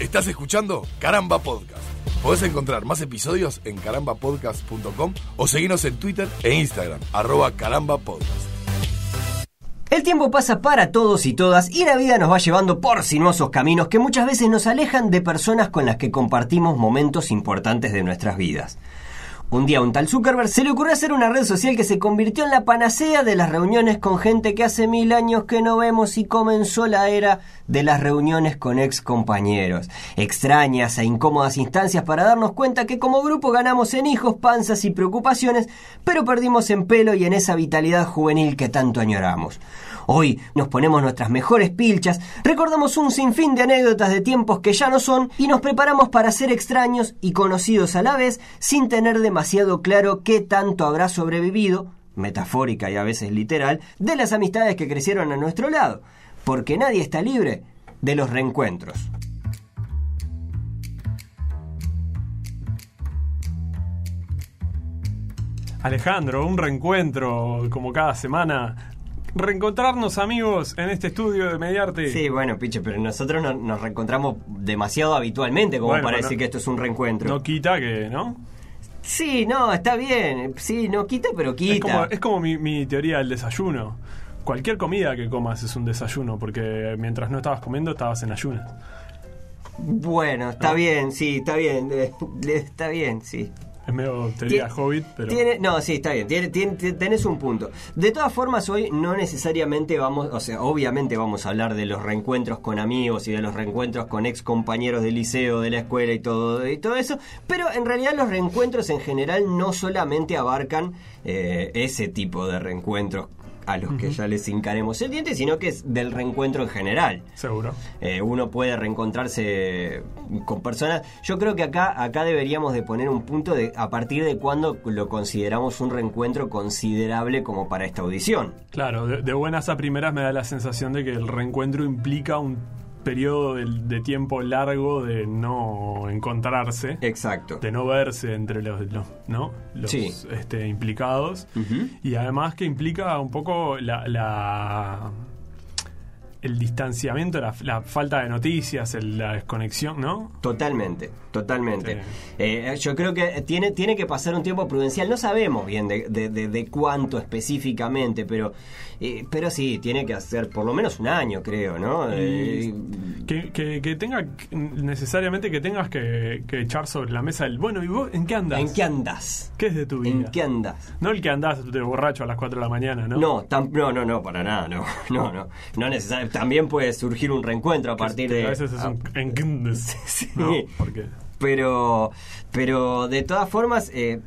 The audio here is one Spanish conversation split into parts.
Estás escuchando Caramba Podcast. Podés encontrar más episodios en carambapodcast.com o seguirnos en Twitter e Instagram, arroba carambapodcast. El tiempo pasa para todos y todas y la vida nos va llevando por sinuosos caminos que muchas veces nos alejan de personas con las que compartimos momentos importantes de nuestras vidas. Un día un tal Zuckerberg se le ocurrió hacer una red social que se convirtió en la panacea de las reuniones con gente que hace mil años que no vemos y comenzó la era de las reuniones con ex compañeros. Extrañas e incómodas instancias para darnos cuenta que como grupo ganamos en hijos, panzas y preocupaciones, pero perdimos en pelo y en esa vitalidad juvenil que tanto añoramos. Hoy nos ponemos nuestras mejores pilchas, recordamos un sinfín de anécdotas de tiempos que ya no son y nos preparamos para ser extraños y conocidos a la vez sin tener demasiado claro qué tanto habrá sobrevivido, metafórica y a veces literal, de las amistades que crecieron a nuestro lado, porque nadie está libre de los reencuentros. Alejandro, un reencuentro como cada semana. Reencontrarnos amigos en este estudio de Mediarte. Sí, bueno, piche, pero nosotros no- nos reencontramos demasiado habitualmente como Bueno, para decir que esto es un reencuentro. No quita que, ¿no? Sí, no, está bien. Sí, no quita, pero quita. Es como, es como mi, mi teoría del desayuno. Cualquier comida que comas es un desayuno, porque mientras no estabas comiendo estabas en ayunas. Bueno, está bien, sí, está bien. eh, está bien, sí. Es medio teoría hobbit, pero... Tiene, no, sí, está bien. Tiene, tiene- te- tenés un punto. De todas formas, hoy no necesariamente vamos, o sea, obviamente vamos a hablar de los reencuentros con amigos y de los reencuentros con ex compañeros del liceo, de la escuela y todo, y todo eso. Pero en realidad los reencuentros en general no solamente abarcan eh, ese tipo de reencuentros a los que ya les hincaremos el diente, sino que es del reencuentro en general. Seguro. Eh, uno puede reencontrarse con personas. Yo creo que acá, acá deberíamos de poner un punto de a partir de cuándo lo consideramos un reencuentro considerable como para esta audición. Claro, de, de buenas a primeras me da la sensación de que el reencuentro implica un periodo de, de tiempo largo de no encontrarse, Exacto. de no verse entre los, los- ¿no? los Sí. este, implicados. Y además que implica un poco la, la- el distanciamiento, la, la falta de noticias, el- la desconexión, ¿no? Totalmente, totalmente. Sí. Eh, yo creo que tiene, tiene que pasar un tiempo prudencial. No sabemos bien de, de- de- de cuánto específicamente, pero, eh, pero sí, tiene que hacer por lo menos un año, creo, ¿no? Eh, Que, que, que tenga necesariamente que tengas que, que echar sobre la mesa el bueno, ¿y vos en qué andas? ¿En qué andas? ¿Qué es de tu vida? ¿En qué andas? No el que andás de borracho a las 4 de la mañana, ¿no? No, tam- no, no, no, para nada, no, no, no, no necesariamente. También puede surgir un reencuentro a partir de. A veces es un. ¿En qué andas? Sí. ¿No? Porque. Pero, pero de todas formas, eh,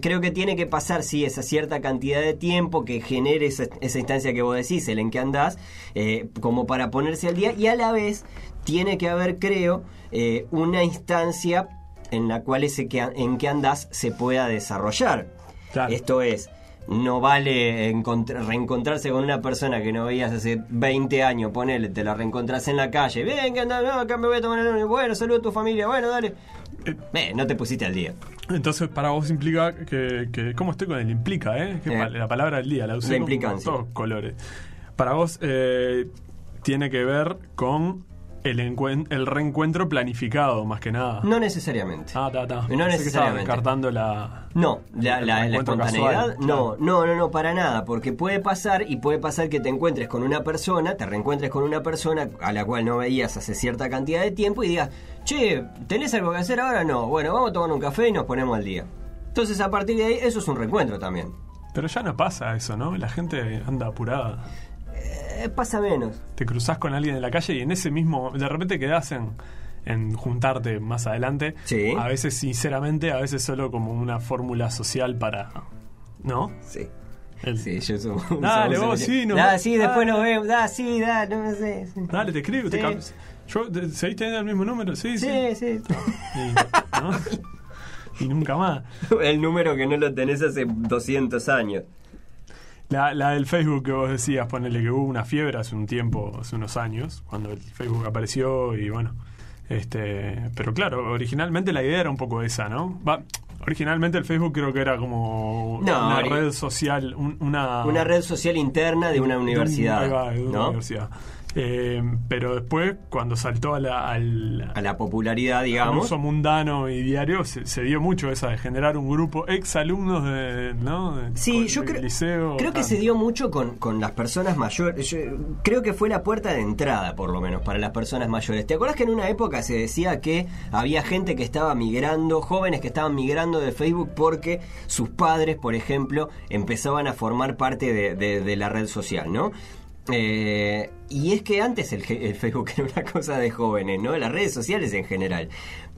creo que tiene que pasar, sí, esa cierta cantidad de tiempo que genere esa, esa instancia que vos decís, el en que andás, eh, como para ponerse al día, y a la vez tiene que haber, creo, eh, una instancia en la cual ese que, en que andás se pueda desarrollar. Claro. Esto es, no vale encontr- reencontrarse con una persona que no veías hace 20 años, ponele, te la reencontrás en la calle, ven, que andás, no, acá me voy a tomar el bueno, saludo a tu familia, bueno, dale. Eh, Eh, no te pusiste al día. Entonces, para vos implica que. que ¿Cómo estoy con el implica, eh? Que Eh. La palabra del día, la usé con todos colores. Para vos, eh, tiene que ver con el, el reencuentro planificado, más que nada. No necesariamente. Ah, ta, No ta. Que estaba necesariamente. descartando la. No, la, la- la espontaneidad, casual, no, no, no, no, para nada, porque puede pasar y puede pasar que te encuentres con una persona, te reencuentres con una persona a la cual no veías hace cierta cantidad de tiempo y digas, che, ¿tenés algo que hacer ahora? No, bueno, vamos a tomar un café y nos ponemos al día. Entonces, a partir de ahí, eso es un reencuentro también. Pero ya no pasa eso, ¿no? La gente anda apurada. Eh, pasa menos. Te cruzás con alguien en la calle y en ese mismo. De repente quedás en, en juntarte más adelante. Sí. A veces, sinceramente, a veces solo como una fórmula social para. ¿No? Sí. El- Sí, yo soy un- Dale, vos, sí, no- Da, sí, después nos vemos. Da, sí, da, no sé. sí. Dale, te escribo. Te Sí. Yo, ¿Seguís teniendo el mismo número? Sí, sí. Sí, sí. Y, ¿no? Y nunca más. El número que no lo tenés hace 200 años. La, la del Facebook que vos decías, ponele que hubo una fiebre hace un tiempo, hace unos años, cuando el Facebook apareció y bueno. Este, pero claro, originalmente la idea era un poco esa, ¿no? Va, originalmente el Facebook creo que era como No, una red social, un- una, Una red social interna de una de un- universidad. ahí va, de una ¿no? universidad. Eh, pero después, cuando saltó a la, al, A la popularidad, digamos. uso mundano y diario, se, se dio mucho esa de generar un grupo ex alumnos de, ¿no? De- Sí, yo creo, liceo, creo que se dio mucho con, con las personas mayores. Yo creo que fue la puerta de entrada, por lo menos, para las personas mayores. ¿Te acuerdas que en una época se decía que había gente que estaba migrando, jóvenes que estaban migrando de Facebook porque sus padres, por ejemplo, empezaban a formar parte de, de- de la red social, ¿no? Eh, y es que antes el, Facebook era una cosa de jóvenes, ¿no? Las redes sociales en general.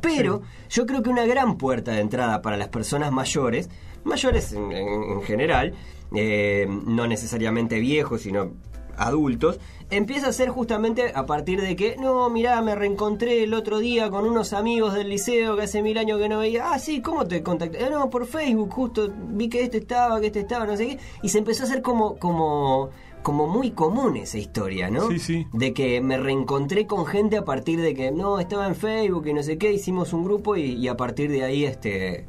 Pero yo creo que una gran puerta de entrada para las personas mayores, mayores en, en- en general, eh, no necesariamente viejos, sino adultos, empieza a ser justamente a partir de que, no, mirá, me reencontré el otro día con unos amigos del liceo que hace mil años que no veía. Ah, sí, ¿cómo te contacté? "Ah, no, por Facebook, justo vi que este estaba, que este estaba, no sé qué. Y se empezó a hacer como, como, como muy común esa historia, ¿no? Sí, sí. De que me reencontré con gente a partir de que, no, estaba en Facebook y no sé qué, hicimos un grupo y, y a partir de ahí, este...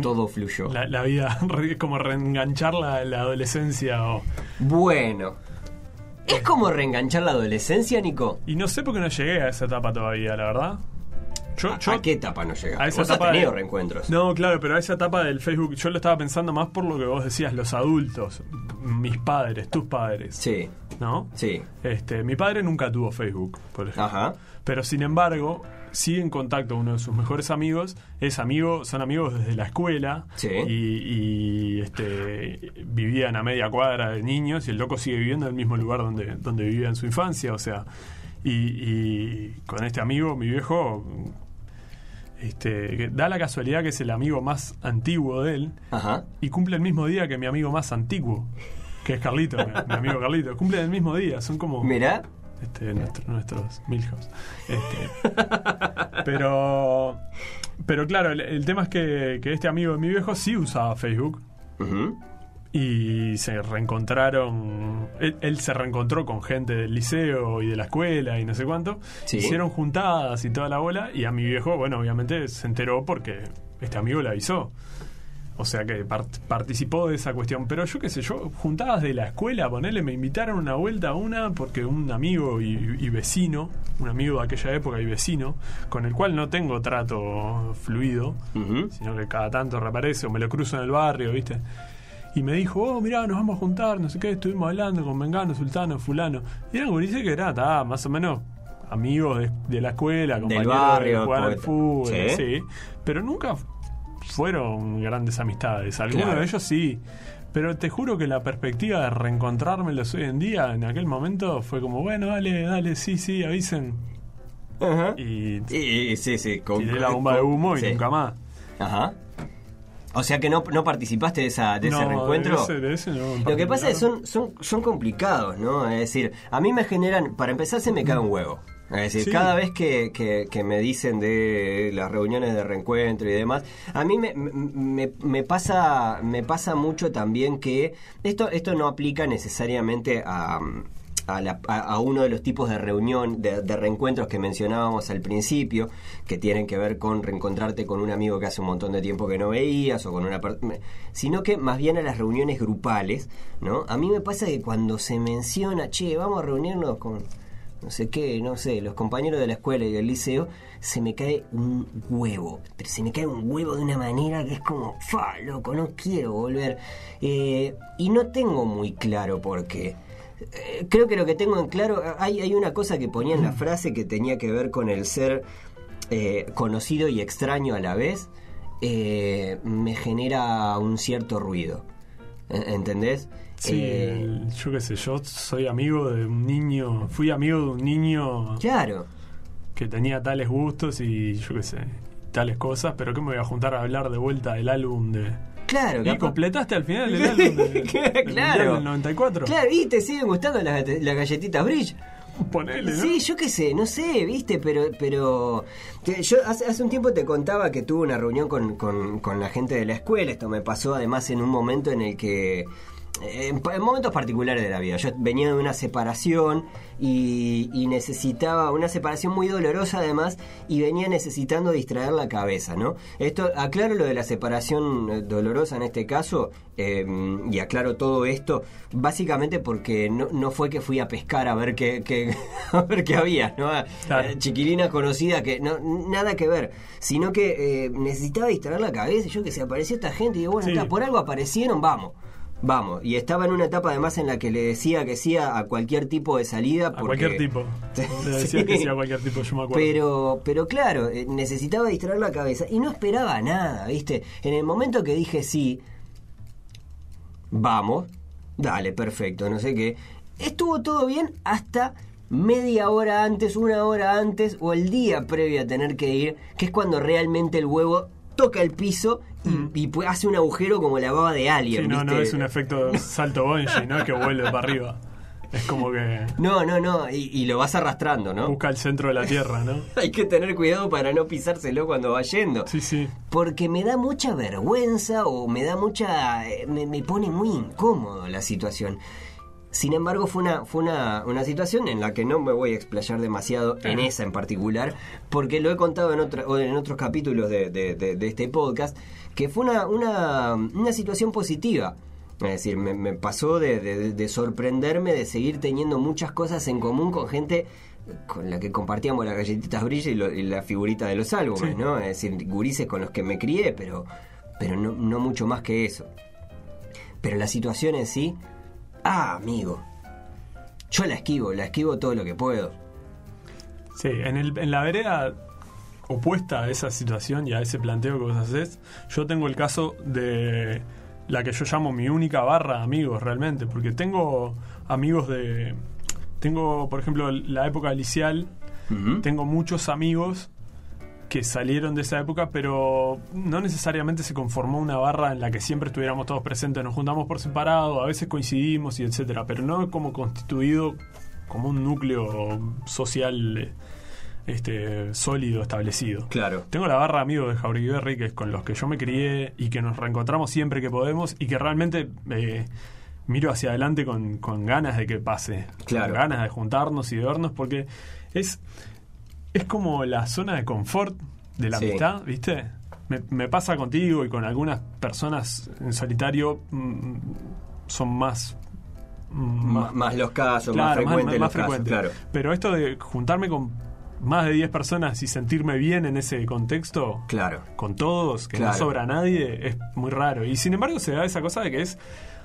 Todo fluyó. La, la vida como reenganchar la, la adolescencia o... Bueno. ¿Es como reenganchar la adolescencia, Nico? Y no sé por qué no llegué a esa etapa todavía, la verdad. Yo, ¿A, yo- a qué etapa no llega? a esa Vos has etapa tenido de- reencuentros. No, claro, pero a esa etapa del Facebook yo lo estaba pensando más por lo que vos decías, los adultos, mis padres, tus padres, Sí, ¿no? sí. Este, mi padre nunca tuvo Facebook, por ejemplo. Ajá. Pero sin embargo, sigue en contacto uno de sus mejores amigos, es amigo, son amigos desde la escuela Sí. y, y, este vivían a media cuadra de niños y el loco sigue viviendo en el mismo lugar donde, donde vivía en su infancia, o sea, y, y con este amigo, mi viejo, este, que da la casualidad que es el amigo más antiguo de él Ajá. y cumple el mismo día que mi amigo más antiguo, que es Carlito, mi, mi amigo Carlito, cumple el mismo día, son como Mirá. este, nuestro- nuestros Milhouse. Este, pero, pero claro, el, el tema es que, que este amigo de mi viejo sí usaba Facebook. Y se reencontraron. Él, él se reencontró con gente del liceo y de la escuela y no sé cuánto. Sí. Hicieron juntadas y toda la bola. Y a mi viejo, bueno, obviamente se enteró porque este amigo le avisó. O sea que part- participó de esa cuestión. Pero yo qué sé, yo, juntadas de la escuela, ponerle, me invitaron una vuelta a una porque un amigo y, y vecino, un amigo de aquella época y vecino, con el cual no tengo trato fluido, sino que cada tanto reaparece o me lo cruzo en el barrio, ¿viste? Y me dijo, oh, mirá, nos vamos a juntar, no sé qué, estuvimos hablando con Mengano, Sultano, Fulano. Y eran gurises que era, ta, más o menos amigos de, de la escuela, compañeros barrio, de jugar al poeta. fútbol, Sí. sí. Pero nunca fueron grandes amistades. Algunos Claro. de ellos sí. Pero te juro que la perspectiva de reencontrármelos hoy en día, en aquel momento, fue como, bueno, dale, dale, sí, sí, avisen. Ajá. Y Y, y- sí, sí. con- tiré la bomba de humo y sí. nunca más. Ajá. O sea que no, no participaste de, esa, de ese No, reencuentro. de ese- de ese no, Lo que pasa es que son, son, son complicados, ¿no? Es decir, a mí me generan, para empezar se me cae un huevo. Es decir, Sí. cada vez que, que- que me dicen de las reuniones de reencuentro y demás, a mí me, me- me pasa me pasa mucho también que esto esto no aplica necesariamente a, a, uno de los tipos de reunión, de, de reencuentros que mencionábamos al principio, que tienen que ver con reencontrarte con un amigo que hace un montón de tiempo que no veías o con una sino que más bien a las reuniones grupales, ¿no? A mí me pasa que cuando se menciona, che, vamos a reunirnos con no sé qué, no sé, los compañeros de la escuela y del liceo, se me cae un huevo. Se me cae un huevo de una manera que es como, fa, loco, no quiero volver. Eh, y no tengo muy claro por qué. Eh, creo que lo que tengo en claro, hay, hay una cosa que ponía en la frase que tenía que ver con el ser eh, conocido y extraño a la vez, eh, me genera un cierto ruido. ¿En- ¿Entendés? Sí, Eh, yo qué sé, yo soy amigo de un niño, fui amigo de un niño claro. que tenía tales gustos y yo qué sé, tales cosas, pero que me voy a juntar a hablar de vuelta del álbum de... Claro, Y capaz- completaste al final el álbum de, del Mundial claro. del 94. Claro, y te siguen gustando las, las galletitas Bridge. Ponele, ¿no? Sí, yo qué sé, no sé, viste, pero pero yo hace, hace un tiempo te contaba que tuve una reunión con, con, con la gente de la escuela. Esto me pasó además en un momento en el que en, en momentos particulares de la vida. Yo venía de una separación y, y necesitaba una separación muy dolorosa además y venía necesitando distraer la cabeza, ¿no? Esto, aclaro lo de la separación eh, dolorosa en este caso eh, y aclaro todo esto básicamente porque no, no fue que fui a pescar a ver qué, qué- a ver qué había, ¿no? A- Claro. chiquilina conocida que no nada que ver, sino que eh, necesitaba distraer la cabeza, yo que se apareció esta gente y digo, bueno, Sí. está, por algo aparecieron, vamos. Vamos, y estaba en una etapa además en la que le decía que sí a a cualquier tipo de salida. A porque- cualquier tipo. Le decías Sí. que sí a cualquier tipo, yo me acuerdo. Pero, pero claro, eh, necesitaba distraer la cabeza y no esperaba nada, ¿viste? En el momento que dije sí, vamos, dale, perfecto, no sé qué. Estuvo todo bien hasta media hora antes, una hora antes o el día previo a tener que ir, que es cuando realmente el huevo toca el piso y, y pu- hace un agujero como la baba de alien. Mm. Sí, no, no ¿viste? es un efecto salto bungee, no que vuelve para arriba. Es como que No, no, no, y, y lo vas arrastrando, ¿no? busca el centro de la tierra, ¿no? Hay que tener cuidado para no pisárselo cuando va yendo. Sí, sí. Porque me da mucha vergüenza o me da mucha... eh, Me, me pone muy incómodo la situación. Sin embargo, fue una, fue una, una situación en la que no me voy a explayar demasiado en esa en particular, porque lo he contado en, otra- en otros capítulos de, de- de- de este podcast, que fue una, una, una situación positiva. Es decir, me, me pasó de, de- de sorprenderme, de seguir teniendo muchas cosas en común con gente con la que compartíamos las galletitas brilla y, lo- y la figurita de los álbumes, Sí. ¿no? Es decir, gurises con los que me crié, pero, pero no, no mucho más que eso. Pero la situación en sí, ah, amigo, yo la esquivo, la esquivo todo lo que puedo. Sí, en, el, en la vereda opuesta a esa situación y a ese planteo que vos haces, yo tengo el caso de la que yo llamo mi única barra de amigos realmente, porque tengo amigos de... Tengo, por ejemplo, la época liceal, Ujú. tengo muchos amigos que salieron de esa época, pero no necesariamente se conformó una barra en la que siempre estuviéramos todos presentes, nos juntamos por separado, a veces coincidimos y etcétera, pero no como constituido como un núcleo social este sólido establecido. Claro. Tengo la barra de amigos de Jauregui Berry, que es con los que yo me crié y que nos reencontramos siempre que podemos y que realmente eh, miro hacia adelante con, con ganas de que pase. Claro. Con ganas de juntarnos y de vernos porque es, es como la zona de confort de la Sí. amistad, ¿viste? Me, me pasa contigo y con algunas personas en solitario mm, son más... mm, M- más los casos, más frecuentes frecuente. claro. Pero esto de juntarme con más de 10 personas y sentirme bien en ese contexto, Claro. con todos, que Claro. no sobra nadie, es muy raro. Y sin embargo se da esa cosa de que es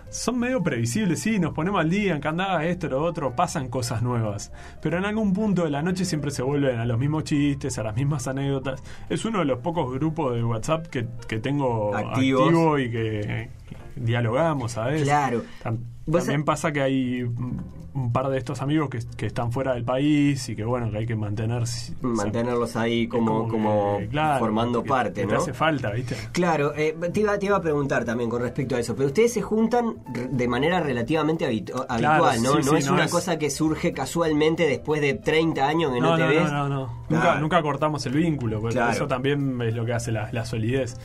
son medio previsibles, sí, nos ponemos al día, encandada esto, lo otro, pasan cosas nuevas. Pero en algún punto de la noche siempre se vuelven a los mismos chistes, a las mismas anécdotas. Es uno de los pocos grupos de WhatsApp que, que tengo Activos. activo y que dialogamos, ¿sabes? Claro. También sa- pasa que hay un par de estos amigos que, que están fuera del país y que bueno, que hay que mantener Mantenerlos ahí como, como, que, claro, formando que- parte, ¿no? hace falta, ¿viste? Claro, eh, te, iba, te iba a preguntar también con respecto a eso, pero ustedes se juntan de manera relativamente habitu- habitual, ¿no? sí, no sí, es no una es- cosa que surge casualmente después de 30 años que no, No, te no, ves. no, no, no. Claro. Nunca, nunca cortamos el vínculo, porque Claro. eso también es lo que hace la, la solidez.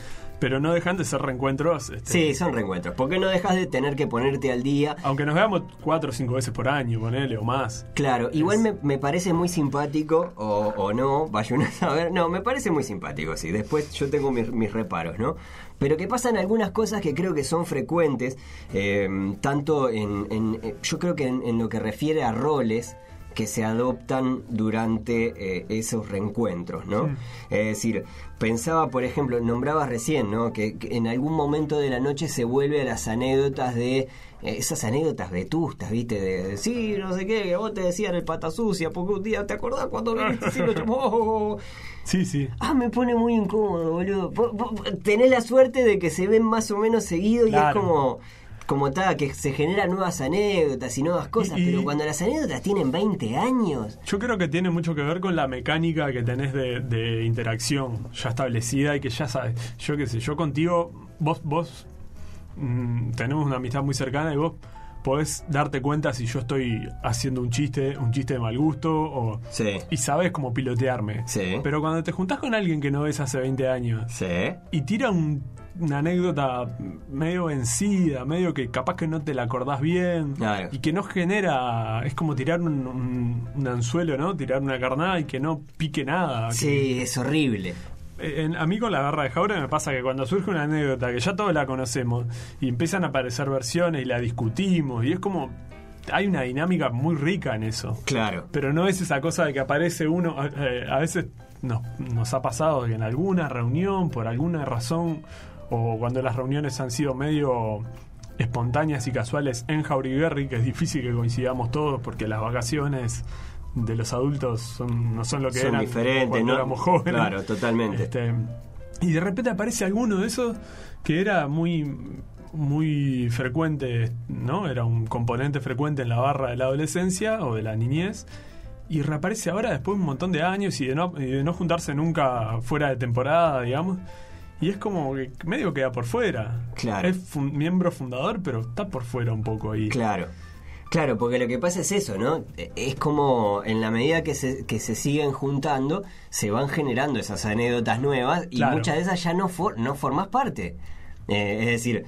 Pero no dejan de ser reencuentros. este, Sí, son reencuentros. porque no dejas de tener que ponerte al día? Aunque nos veamos cuatro o cinco veces por año, ponele, o más. Claro, igual me, me parece muy simpático, o, o no, vaya uno a saber. No, me parece muy simpático, sí. Después yo tengo mis, mis reparos, ¿no? Pero que pasan algunas cosas que creo que son frecuentes, eh, tanto en, en- eh, Yo creo que en, en lo que refiere a roles que se adoptan durante eh, esos reencuentros, ¿no? Es decir, pensaba, por ejemplo, nombrabas recién, ¿no? Que, que en algún momento de la noche se vuelve a las anécdotas de eh, esas anécdotas vetustas, ¿viste? De, de, sí, no sé qué, que vos te decían el pata sucia, porque un día te acordás cuando viniste así, lo llamó? Sí, sí. Ah, me pone muy incómodo, boludo. Tenés la suerte de que se ven más o menos seguido y es como como tal, que se generan nuevas anécdotas y nuevas cosas, Y- y- pero cuando las anécdotas tienen 20 años, Yo creo que tiene mucho que ver con la mecánica que tenés de, de interacción ya establecida y que ya sabes. Yo qué sé, yo contigo, vos, vos mm, tenemos una amistad muy cercana y vos podés darte cuenta si yo estoy haciendo un chiste, un chiste de mal gusto, o, Sí. y sabes cómo pilotearme. Sí. Pero cuando te juntás con alguien que no ves hace 20 años Sí. y tira un una anécdota medio vencida, medio que capaz que no te la acordás bien Claro. y que no genera, es como tirar un, un- un anzuelo, ¿no? Tirar una carnada y que no pique nada. que- Sí, es horrible. en- a mí con la garra de Jaure me pasa que cuando surge una anécdota que ya todos la conocemos y empiezan a aparecer versiones y la discutimos y es como hay una dinámica muy rica en eso. Claro. Pero no es esa cosa de que aparece uno. eh, a veces nos, nos ha pasado que en alguna reunión, por alguna razón, o cuando las reuniones han sido medio espontáneas y casuales en Jauriberri, que es difícil que coincidamos todos porque las vacaciones de los adultos son, no son lo que Son eran diferentes, cuando ¿no? éramos jóvenes. Claro, totalmente. Este, y de repente aparece alguno de esos que era muy muy frecuente, ¿no? Era un componente frecuente en la barra de la adolescencia o de la niñez. Y reaparece ahora después de un montón de años y de no, y de no juntarse nunca fuera de temporada, digamos. Y es como que medio queda por fuera. Claro. Es fun- miembro fundador, pero está por fuera un poco ahí. Claro. Claro, porque lo que pasa es eso, ¿no? Es como en la medida que se, que se siguen juntando, se van generando esas anécdotas nuevas y Claro. muchas de esas ya no, for- no formas parte. Eh, es decir,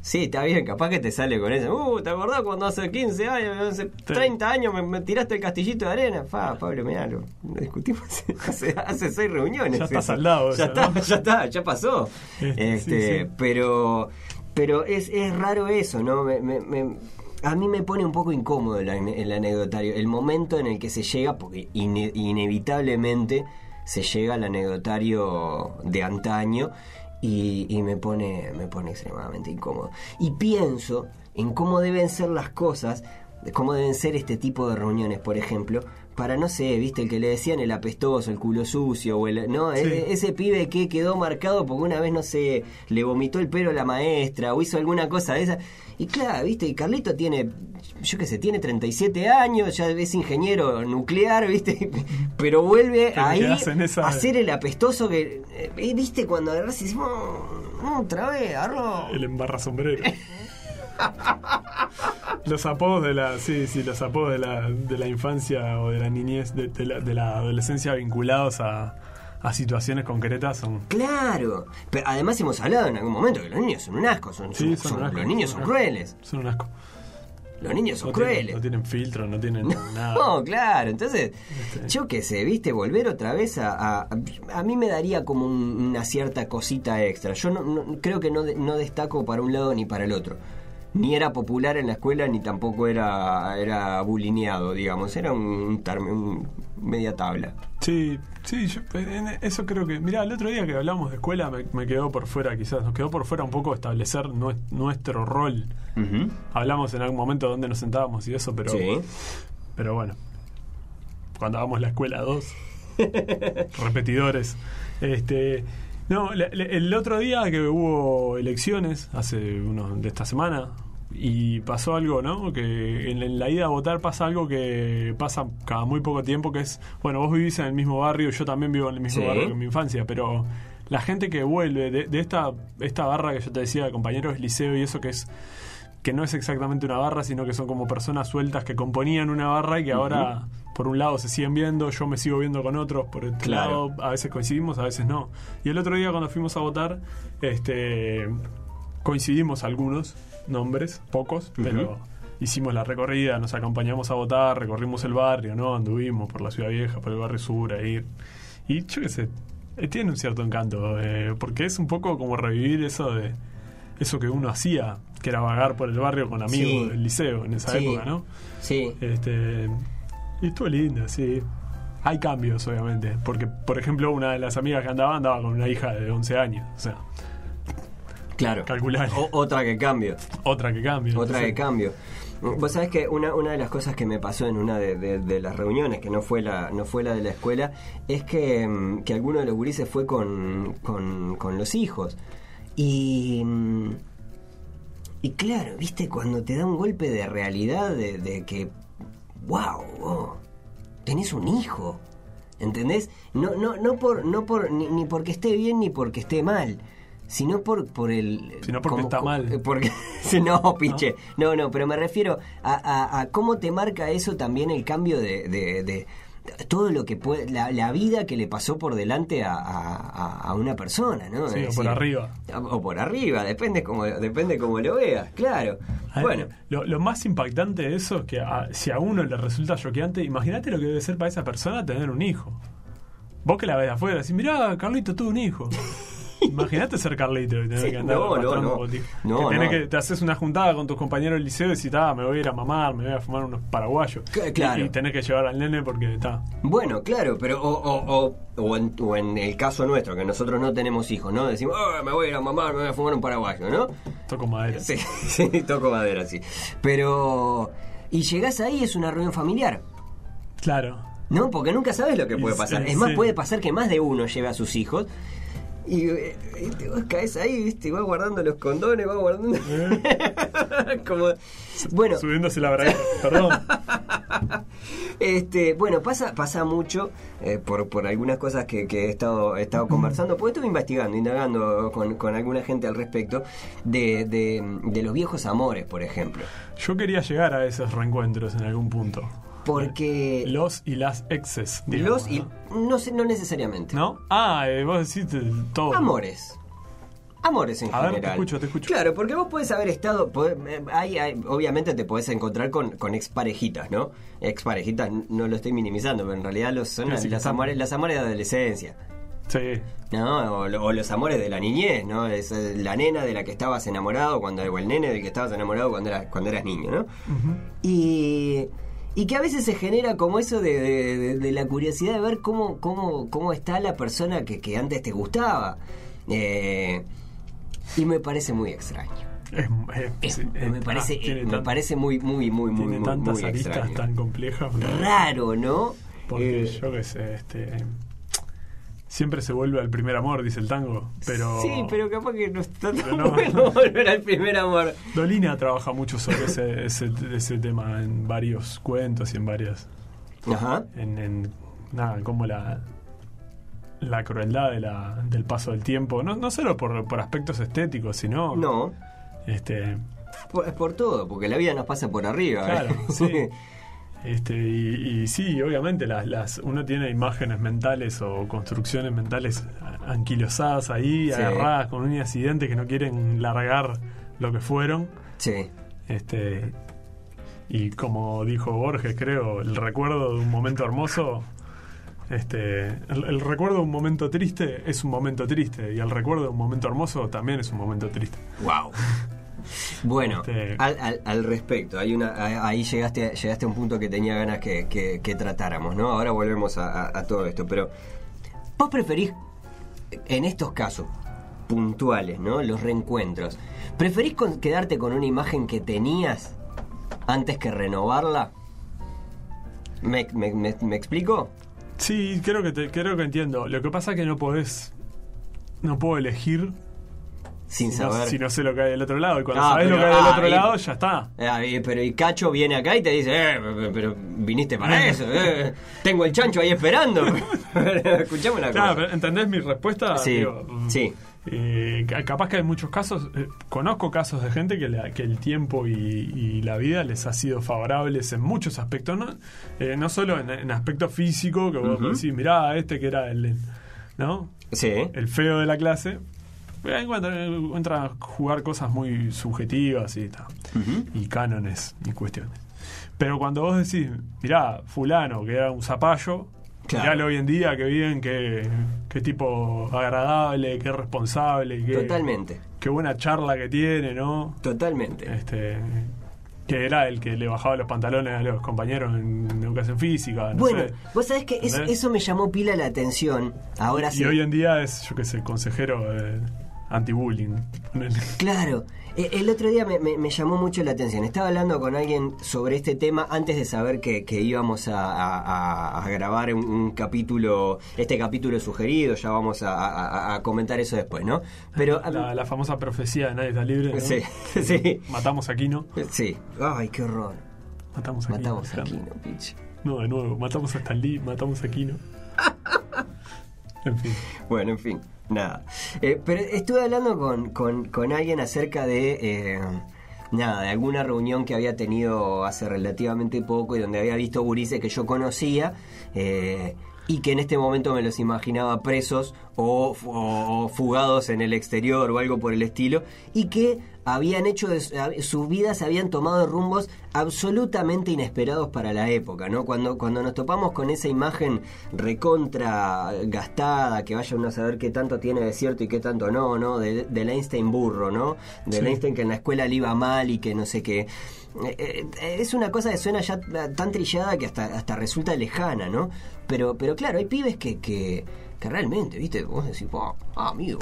sí, está bien, capaz que te sale con eso. Uh, ¿te acordás cuando hace 15 años, hace 30 años me, me tiraste el castillito de arena? Fa, Pablo, mirá, lo, lo discutimos hace, hace seis reuniones. Ya está saldado Ya está, ya está, ya pasó. Este, sí, sí. pero pero es, es raro eso, ¿no? Me- me- me- a mí me pone un poco incómodo el, el anecdotario, el momento en el que se llega, porque ine- inevitablemente se llega al anecdotario de antaño y, y me pone me pone extremadamente incómodo. Y pienso en cómo deben ser las cosas, cómo deben ser este tipo de reuniones, por ejemplo, para no sé, viste, el que le decían el apestoso, el culo sucio, o el, no, Sí. E- ese pibe que quedó marcado porque una vez, no sé, le vomitó el pelo a la maestra o hizo alguna cosa de esa. Y claro, viste, y Carlito tiene, yo qué sé, tiene 37 años, ya es ingeniero nuclear, viste, pero vuelve ahí esa- a ser el apestoso que, eh, viste, cuando agarras y decís, "Mm, mm, otra vez, agarró. El embarra sombrero. los apodos de la. Sí, sí, los apodos de la, de la infancia o de la niñez, de, de la, de la adolescencia vinculados a, a situaciones concretas son. Claro, pero además hemos hablado en algún momento que los niños son un asco, son, Sí, son- son un asco, los niños son crueles, Son un asco. los niños son No tienen, crueles. no tienen filtro, no tienen nada. No, claro, entonces, Este. yo qué sé, viste, volver otra vez a... A, a mí me daría como un- una cierta cosita extra. Yo no, no- creo que no, no destaco para un lado ni para el otro. Ni era popular en la escuela, ni tampoco era, era bulineado, digamos. Era un, un un media tabla. Sí, sí, yo, en eso creo que. Mirá, el otro día que hablamos de escuela me, me quedó por fuera, quizás. Nos quedó por fuera un poco establecer nue- nuestro rol. Hablamos en algún momento dónde nos sentábamos y eso, pero. Sí. Pero bueno, cuando hagamos la escuela 2, repetidores. Este, no, le- le- el otro día que hubo elecciones, hace uno de esta semana, y pasó algo, ¿no? Que en, en la ida a votar pasa algo que pasa cada muy poco tiempo, que es, bueno, vos vivís en el mismo barrio, yo también vivo en el mismo Sí. barrio que en mi infancia, pero la gente que vuelve de, de esta, esta barra que yo te decía, de compañeros liceo y eso que es que no es exactamente una barra, sino que son como personas sueltas que componían una barra y que ahora, por un lado, se siguen viendo, yo me sigo viendo con otros, por otro Claro. lado, a veces coincidimos, a veces no. Y el otro día cuando fuimos a votar, este coincidimos algunos nombres, pocos, pero hicimos la recorrida, nos acompañamos a votar, recorrimos el barrio, ¿no? Anduvimos por la ciudad vieja, por el barrio sur, ahí. Y yo qué sé, eh, tiene un cierto encanto, eh, porque es un poco como revivir eso de eso que uno hacía, que era vagar por el barrio con amigos Sí. del liceo en esa Sí. época, ¿no? Sí. Este, y estuvo linda, sí. Hay cambios, obviamente, porque, por ejemplo, una de las amigas que andaba andaba con una hija de 11 años, o sea, Claro. calcular. O- otra que cambio. Otra que cambia. Otra entonces- de cambio. Vos sabés que una, una de las cosas que me pasó en una de, de- de las reuniones, que no fue la, no fue la de la escuela, es que, mm, que alguno de los gurises fue con, con, con los hijos. Y. Y claro, viste, cuando te da un golpe de realidad de, de que. ¡Wow! oh, tenés un hijo. ¿Entendés? No, no, no por, no por, ni, ni porque esté bien ni porque esté mal. Sino por, por el. Sino porque está mal. Porque, no, pinche. No, no, pero me refiero a, a- a cómo te marca eso también el cambio de, de, de- todo lo que puede, la, la vida que le pasó por delante a, a- a una persona, ¿no? Sí, o por arriba. O por arriba, depende como depende como lo veas, claro. Bueno, Lo, lo más impactante de eso es que a- si a uno le resulta choqueante, imagínate lo que debe ser para esa persona tener un hijo. Vos que la ves afuera, decís, mirá, Carlito tuvo un hijo. Imagínate ser Carlito y tener Sí, que andar no, no, no. botín. No, que, tenés no. que te haces una juntada con tus compañeros del liceo y decís, ah, me voy a ir a mamar, me voy a fumar unos paraguayos. C- claro. Y, y tenés que llevar al nene porque está. Bueno, claro, pero o, o, o, o en, o en el caso nuestro, que nosotros no tenemos hijos, ¿no? Decimos, "Ah, me voy a ir a mamar, me voy a fumar un paraguayo, ¿no? Toco madera. Sí, sí, toco madera, sí. Pero... Y llegás ahí, es una reunión familiar, Claro. ¿no? Porque nunca sabes lo que puede pasar. sí, Es más, sí. puede pasar que más de uno lleve a sus hijos. Y, eh, y te vos caes ahí, ¿viste? Y vas guardando los condones, vas guardando... Como... Bueno, Subiéndose la bragueta. Perdón. Este, bueno, pasa, pasa mucho eh, por, por algunas cosas que, que he estado, he estado conversando, porque estuve investigando, indagando con, con alguna gente al respecto de, de, de los viejos amores, por ejemplo. Yo quería llegar a esos reencuentros en algún punto. Porque Los y las exes. digamos, los y ¿no? no, no necesariamente. ¿No? Ah, eh, vos decís todo. Amores. Amores en A ver, general. te escucho, te escucho. Claro, porque vos puedes haber estado. podés- eh, hay- hay- obviamente te podés encontrar con, con exparejitas, ¿no? Exparejitas, no lo estoy minimizando, pero en realidad los, son las, amores, las amores de adolescencia. Sí. ¿no? O, lo- o los amores de la niñez, ¿no? Es eh, la nena de la que estabas enamorado cuando o el nene del que estabas enamorado cuando eras cuando eras niño, ¿no? Y y que a veces se genera como eso de, de- de- de la curiosidad de ver cómo cómo cómo está la persona que, que antes te gustaba. Eh, y me parece muy extraño. Es, es- Es- me parece ah, me tan- parece muy muy muy muy tiene muy, tantas muy aristas extraño. tan complejas. Raro, ¿no? Porque Eh, yo qué sé, este. Siempre se vuelve al primer amor, dice el tango. Pero. Sí, pero capaz que no está tan no. bueno volver al primer amor. Dolina trabaja mucho sobre ese, ese, ese tema en varios cuentos y en varias. Ajá. En, en nada, como la. La crueldad de la, del paso del tiempo, no, no solo por, por aspectos estéticos, sino No, este, por, es por todo, porque la vida nos pasa por arriba. ¿eh? Claro, sí. Este, y, y sí, obviamente las, las, uno tiene imágenes mentales o construcciones mentales anquilosadas ahí, Sí. agarradas con uñas y dientes que no quieren largar lo que fueron. Sí. Este, y como dijo Borges, creo, el recuerdo de un momento hermoso, este, el, el recuerdo de un momento triste es un momento triste, y el recuerdo de un momento hermoso también es un momento triste. Wow. Bueno, Este- al, al- al respecto, hay una, a- ahí llegaste, llegaste a un punto que tenía ganas que, que- que tratáramos, ¿no? Ahora volvemos a, a- a todo esto, pero vos preferís, en estos casos puntuales, ¿no? Los reencuentros, ¿preferís con- quedarte con una imagen que tenías antes que renovarla? ¿Me, me- me- me explico? Sí, creo que, te- creo que entiendo. Lo que pasa es que no podés, no puedo elegir Sin no, saber. si no sé lo que hay del otro lado. Y cuando Ah, sabés lo que hay del ah, otro y- lado, ya está. Ah, y- pero y Cacho viene acá y te dice, eh, pero, pero viniste para eso, eh, tengo el chancho ahí esperando. Escuchame una Claro, cosa. pero ¿entendés mi respuesta? Sí, Digo, sí. eh, ca- capaz que hay muchos casos, eh, conozco casos de gente que, la- que el tiempo y, y la vida les ha sido favorables en muchos aspectos, no, Eh, no solo en, en aspecto físico, que vos decís, mirá, este que era el, ¿no? Sí, el feo de la clase, encuentra, encuentra a jugar cosas muy subjetivas y, ta, y cánones y cuestiones. Pero cuando vos decís, mirá, fulano, que era un zapallo, Claro. miralo hoy en día, qué bien, qué, qué tipo agradable, qué responsable, qué, totalmente, qué buena charla que tiene, ¿no? totalmente. Este, que era el que le bajaba los pantalones a los compañeros en educación física, no bueno, sé. vos sabés que eso me llamó pila la atención. Ahora Y sí. hoy en día es, yo qué sé, consejero de anti-bullying. Claro. E- El otro día me, me- me llamó mucho la atención. Estaba hablando con alguien sobre este tema antes de saber que, que íbamos a, a- a- a grabar un, un capítulo, este capítulo sugerido. Ya vamos a, comentar eso después, ¿no? Pero La, la famosa profecía de nadie está libre. ¿no? sí, sí, Matamos a Kino. sí. Ay, qué horror. Matamos a Matamos aquí, ¿no, pitch? No, de nuevo. Matamos a Stan Lee, matamos a Kino. en fin. Bueno, en fin, nada. Eh, pero estuve hablando con, con- alguien acerca de eh, nada, de alguna reunión que había tenido hace relativamente poco y donde había visto gurises que yo conocía. eh, y que en este momento me los imaginaba presos o fugados en el exterior o algo por el estilo, y que habían hecho de sus vidas habían tomado rumbos absolutamente inesperados para la época, ¿no? Cuando, cuando nos topamos con esa imagen recontra gastada, que vaya uno a saber qué tanto tiene de cierto y qué tanto no, ¿no? De- Del Einstein burro, ¿no? Del Sí. Einstein que en la escuela le iba mal y que no sé qué. Eh, eh, es una cosa que suena ya tan trillada que hasta, hasta resulta lejana, ¿no? Pero, pero claro, hay pibes que, que, que realmente, ¿viste? Vos decís, "Ah, ah, amigo,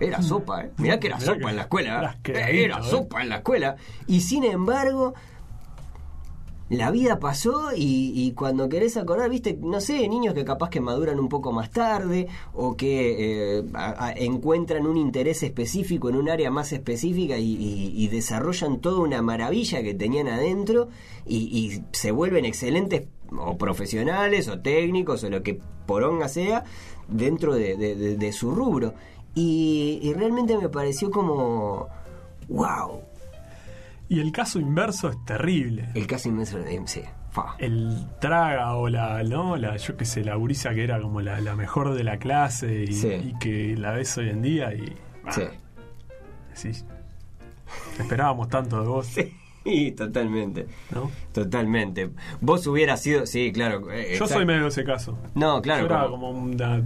era sopa, ¿eh? Mirá que era Mirá sopa que en la escuela, ¿eh? Era ¿eh? sopa en la escuela. Y sin embargo, la vida pasó y, y cuando querés acordar, viste, no sé, niños que capaz que maduran un poco más tarde o que eh, a- a- encuentran un interés específico en un área más específica y, y- y desarrollan toda una maravilla que tenían adentro y, y se vuelven excelentes o profesionales o técnicos o lo que poronga sea dentro de, de- de- de su rubro. Y, y realmente me pareció como, wow, Y el caso inverso es terrible. el caso inmenso de MC. Fa. El traga o la, ¿no? La, yo qué sé, la gurisa que era como la, la mejor de la clase y, Sí. y que la ves hoy en día y. ah, Sí. decís, esperábamos tanto de vos, Sí, totalmente. ¿no? Totalmente. Vos hubieras sido. Sí, claro. eh, Yo exact- soy medio de ese caso. No, claro. Yo era como- como una-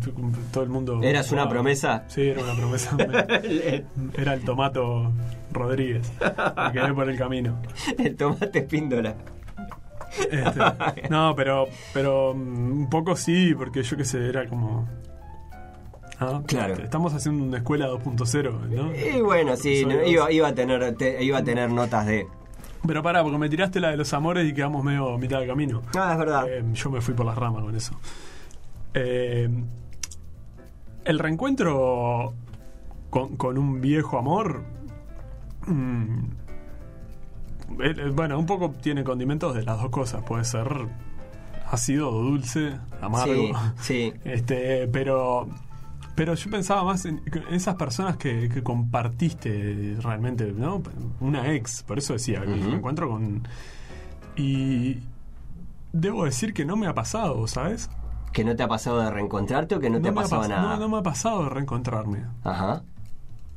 todo el mundo. ¿Eras una promesa? Sí, era una promesa. era el tomato Rodríguez. Me quedé por el camino. El tomate píndola. Este, no, pero, pero mm, un poco sí, porque yo qué sé, era como. Ah, Claro. Estamos haciendo una escuela 2.0, ¿no? Y bueno, sí, no, iba, iba a tener, te- iba a tener notas de. Pero pará, porque me tiraste la de los amores y quedamos medio a mitad de camino. Ah, es verdad. Eh, yo me fui por las ramas con eso. Eh, el reencuentro con, con un viejo amor. mm, eh, bueno, un poco tiene condimentos de las dos cosas. Puede ser ácido dulce, amargo. Sí, sí. Este, pero. Pero yo pensaba más en, en esas personas que, que compartiste realmente, ¿no? Una ex, por eso decía, Ujú. me encuentro con. Y. Debo decir que no me ha pasado, ¿sabes? ¿Que no te ha pasado de reencontrarte o que no, te ha pasado pas- nada? No, no me ha pasado de reencontrarme. Ajá.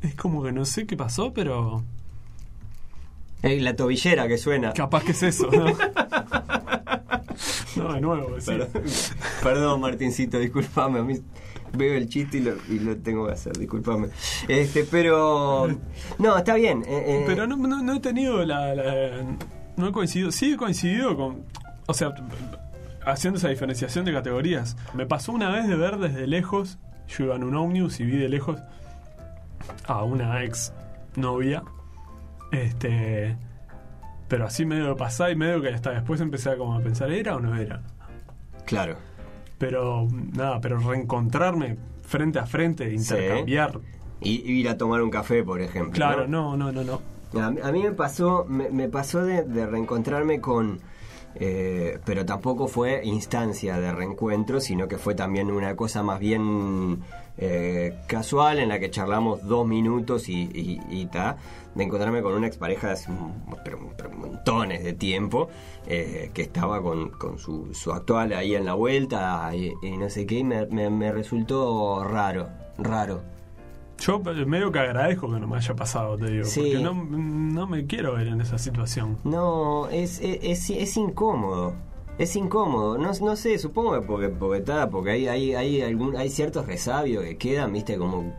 Es como que no sé qué pasó, pero. Eh, la tobillera que suena. Capaz que es eso, ¿no? no, de nuevo, sí. Perdón, Perdón, Martincito, discúlpame. A mí veo el chiste y lo, y lo tengo que hacer, discúlpame. Este, pero. No, está bien. eh, eh, Pero no, no, no he tenido la, la- No he coincidido. Sí he coincidido con. O sea, haciendo esa diferenciación de categorías. Me pasó una vez de ver desde lejos. Yo iba en un Omnius y vi de lejos a una ex novia. Este. Pero así medio de pasar y medio que hasta después empecé a como a pensar, ¿era o no era? Claro. Pero nada, pero reencontrarme frente a frente, intercambiar. Y y ir a tomar un café, por ejemplo. Claro, ¿no? no, no, no, no. A, mí- a mí me pasó, me, me pasó de, de reencontrarme con, eh, pero tampoco fue instancia de reencuentro, sino que fue también una cosa más bien eh, casual en la que charlamos dos minutos y, y, y ta, de encontrarme con una expareja de hace un- pero- pero montones de tiempo, eh, que estaba con, con su, su actual ahí en la vuelta y, y no sé qué, y me, me- me resultó raro, raro. Yo eh, medio que agradezco que no me haya pasado, te digo. Sí. Porque no, no me quiero ver en esa situación. No, es, es, es, es incómodo. Es incómodo. No, no sé, supongo que porque, porque, está, porque hay, hay, hay, algún, hay ciertos resabios que quedan, viste, como.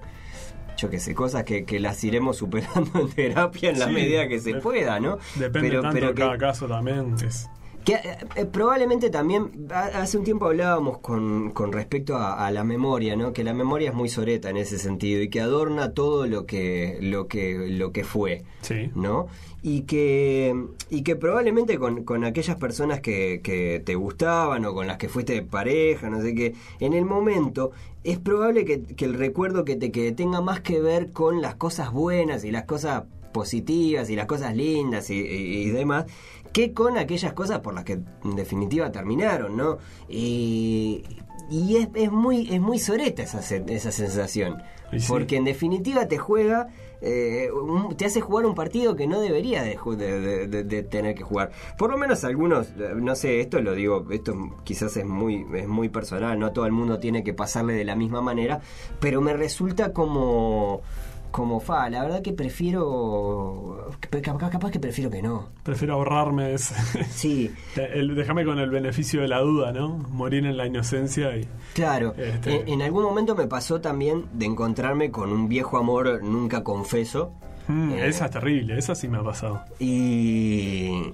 Yo qué sé, cosas que, que las iremos superando en terapia en la Sí, medida que se pueda, ¿no? Depende pero, tanto pero de que, cada caso también. Es, que, eh, eh, probablemente también, ha- hace un tiempo hablábamos con, con respecto a, a la memoria, ¿no? Que la memoria es muy soreta en ese sentido y que adorna todo lo que, lo que, lo que fue. sí. ¿no? Y que, y que probablemente con, con aquellas personas que, que te gustaban o con las que fuiste de pareja, no sé qué, en el momento es probable que, que el recuerdo que te quede tenga más que ver con las cosas buenas y las cosas positivas y las cosas lindas y, y- y demás que con aquellas cosas por las que en definitiva terminaron, ¿no? Y y es, es muy es muy soreta esa, esa sensación. Sí. Porque en definitiva te juega, eh, te hace jugar un partido que no debería de, ju- de- de- de- de tener que jugar. Por lo menos algunos, eh, no sé, esto lo digo, esto quizás es muy, es muy personal, no todo el mundo tiene que pasarle de la misma manera, pero me resulta como... Como fa, la verdad que prefiero. Capaz, capaz que prefiero que no. Prefiero ahorrarme ese. Sí, déjame con el beneficio de la duda, ¿no? Morir en la inocencia y. Claro, Este- en, en algún momento me pasó también de encontrarme con un viejo amor nunca confeso Mm, Eh. Esa es terrible, esa sí me ha pasado. y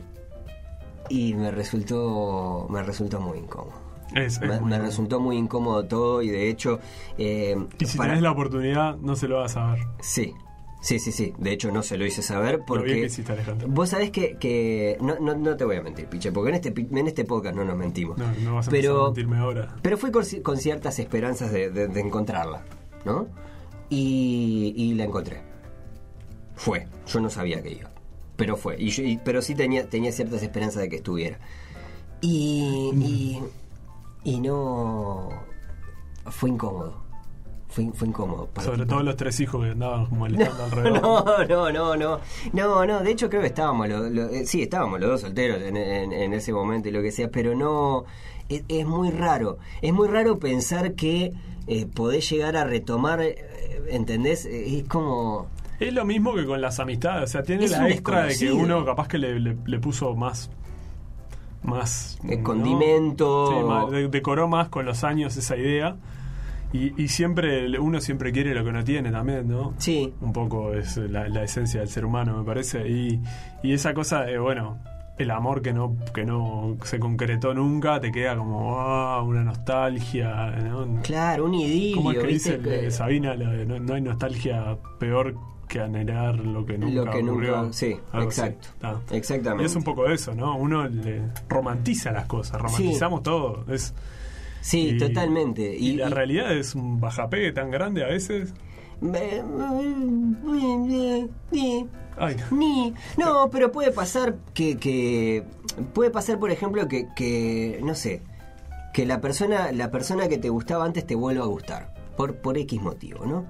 y me resultó me resultó muy incómodo. Es, es Me, resultó muy incómodo todo y de hecho eh, Y si para- tenés la oportunidad, no se lo vas a ver. sí sí sí sí de hecho no se lo hice saber porque hiciste, vos sabés que, que no, no, no te voy a mentir piche porque en este en este podcast no nos mentimos No, no vas a a pero mentirme ahora. Pero fui con, con ciertas esperanzas de, de- de encontrarla, ¿no? Y, y la encontré. Fue. Yo no sabía que iba. Pero fue. Y yo- y- pero sí tenía, tenía ciertas esperanzas de que estuviera. Y, y, y no... Fue incómodo. Fue, fue incómodo. para- Sobre todo los tres hijos que andaban molestando alrededor. no, no, no, no, no, no, de hecho creo que estábamos, lo- lo- eh, sí, estábamos los dos solteros en, en- en ese momento y lo que sea, pero no, es, es muy raro, es muy raro pensar que eh, podés llegar a retomar, eh, ¿entendés? Es como... Es lo mismo que con las amistades, o sea, tiene Es la extra de que uno capaz que le, le- le puso más. Más. El ¿no? condimento. Sí, más- de- decoró más con los años esa idea. Y, y siempre, uno siempre quiere lo que no tiene también, ¿no? Sí, Un poco es la, la esencia del ser humano, me parece. Y, y esa cosa, de, bueno, el amor que no, que no se concretó nunca, te queda como ah, una nostalgia, ¿no? claro, un idilio, ¿Cómo es que dice de Sabina? No, no hay nostalgia peor que anhelar lo que nunca Lo que ocurrió. nunca- sí, exacto. Ah. Exactamente. Y es un poco eso, ¿no? Uno le romantiza las cosas, romantizamos todo. Es, Sí, y- totalmente. Y, Y, la y- realidad es un bajapegue tan grande a veces. Ay, Ni. No, pero puede pasar que, que. Puede pasar, por ejemplo, que, que. No sé. Que la persona, la persona que te gustaba antes te vuelva a gustar. Por, por X motivo, ¿no?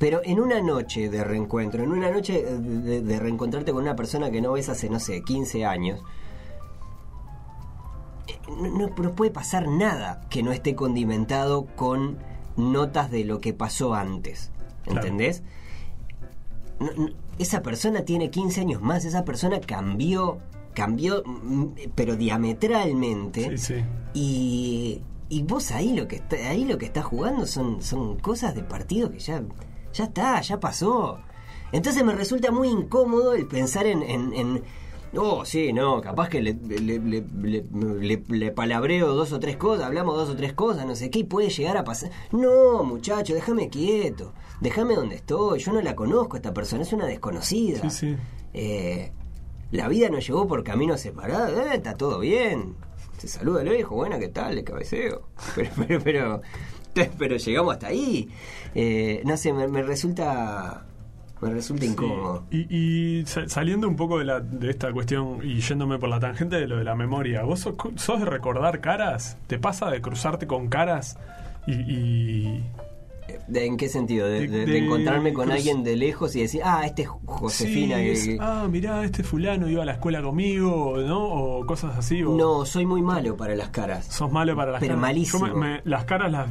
Pero en una noche de reencuentro, en una noche de, reencontrarte con una persona que no ves hace, no sé, 15 años. eh, No, no- puede pasar nada que no esté condimentado con notas de lo que pasó antes. Claro. ¿Entendés? no- no- esa persona tiene 15 años más, esa persona cambió, cambió, mm, pero diametralmente. sí, sí. Y, y vos ahí lo que está, ahí lo que estás jugando son, son cosas de partido que ya, ya está, ya pasó. Entonces me resulta muy incómodo el pensar en, en, en, oh sí, no, capaz que le, le, palabreo dos o tres cosas, hablamos dos o tres cosas, no sé qué, y puede llegar a pasar. No, muchacho, déjame quieto, déjame donde estoy, yo no la conozco a esta persona, es una desconocida. Sí, sí. Eh, la vida nos llevó por caminos separados, eh, está todo bien. Se saluda el viejo, buena, ¿qué tal? Le cabeceo. Pero, pero, pero, pero llegamos hasta ahí. Eh, no sé, me, me resulta. Me resulta incómodo. Y, y sa- saliendo un poco de, la, de esta cuestión y yéndome por la tangente de lo de la memoria, ¿vos sos, sos de recordar caras? ¿Te pasa de cruzarte con caras y, y- ¿De- ¿En qué sentido? De, De- de- encontrarme con alguien de lejos y decir, ah, este es Josefina. Sí, que- es, que- ah, mirá, este fulano iba a la escuela conmigo, ¿no? O cosas así. O, No, soy muy malo para las caras. Sos malo para las Pero caras. malísimo. Yo me- me- las caras las,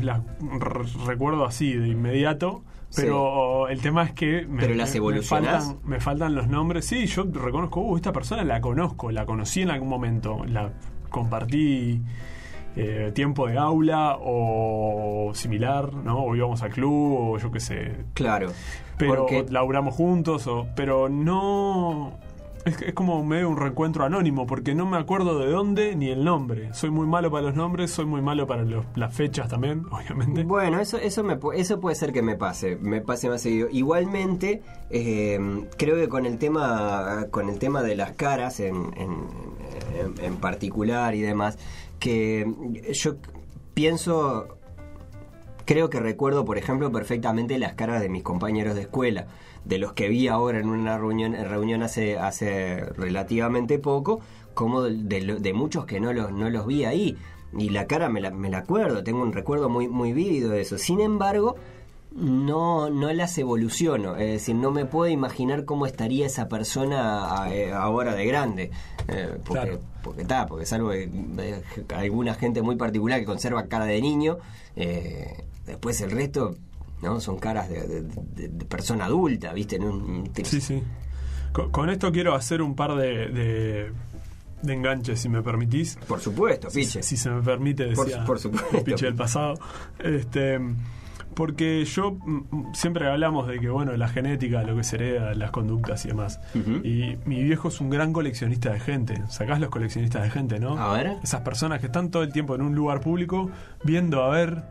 recuerdo así de inmediato. Pero el tema es que me, ¿Pero las me- faltan, me faltan los nombres. Sí, yo reconozco, uh, esta persona la conozco, la conocí en algún momento, la compartí eh, tiempo de aula o similar, ¿no? O íbamos al club o yo qué sé. Claro. Pero porque laburamos juntos, o, pero no... Es, es como medio un reencuentro anónimo, porque no me acuerdo de dónde ni el nombre. Soy muy malo para los nombres, soy muy malo para los- las fechas también, obviamente. Bueno, eso, eso, me, eso puede ser que me pase, me pase más seguido. Igualmente, eh, creo que con el tema, con el tema de las caras en, en, en- en particular y demás, que yo pienso, creo que recuerdo, por ejemplo, perfectamente las caras de mis compañeros de escuela, de los que vi ahora en una reunión, reunión hace, hace relativamente poco, como de, de de muchos que no los, no los vi ahí. y la cara me la, me la acuerdo, tengo un recuerdo muy, muy vívido de eso. Sin embargo, no, no las evoluciono, es decir, no me puedo imaginar cómo estaría esa persona eh, ahora de grande, eh, Claro. Porque está, porque salvo que, eh, alguna gente muy particular que conserva cara de niño, eh, después el resto, no, son caras de, de- de- de persona adulta, viste, No, un- Sí, sí. Con, con esto quiero hacer un par de, enganches, si me permitís. por supuesto, piche. Si se me permite, Por- decía por supuesto. piche del pasado. Este, porque yo mm, siempre hablamos de que, bueno, la genética, lo que se hereda, las conductas y demás. Y mi viejo es un gran coleccionista de gente. Sacás los coleccionistas de gente, ¿no? A ver. Esas personas que están todo el tiempo en un lugar público viendo a ver.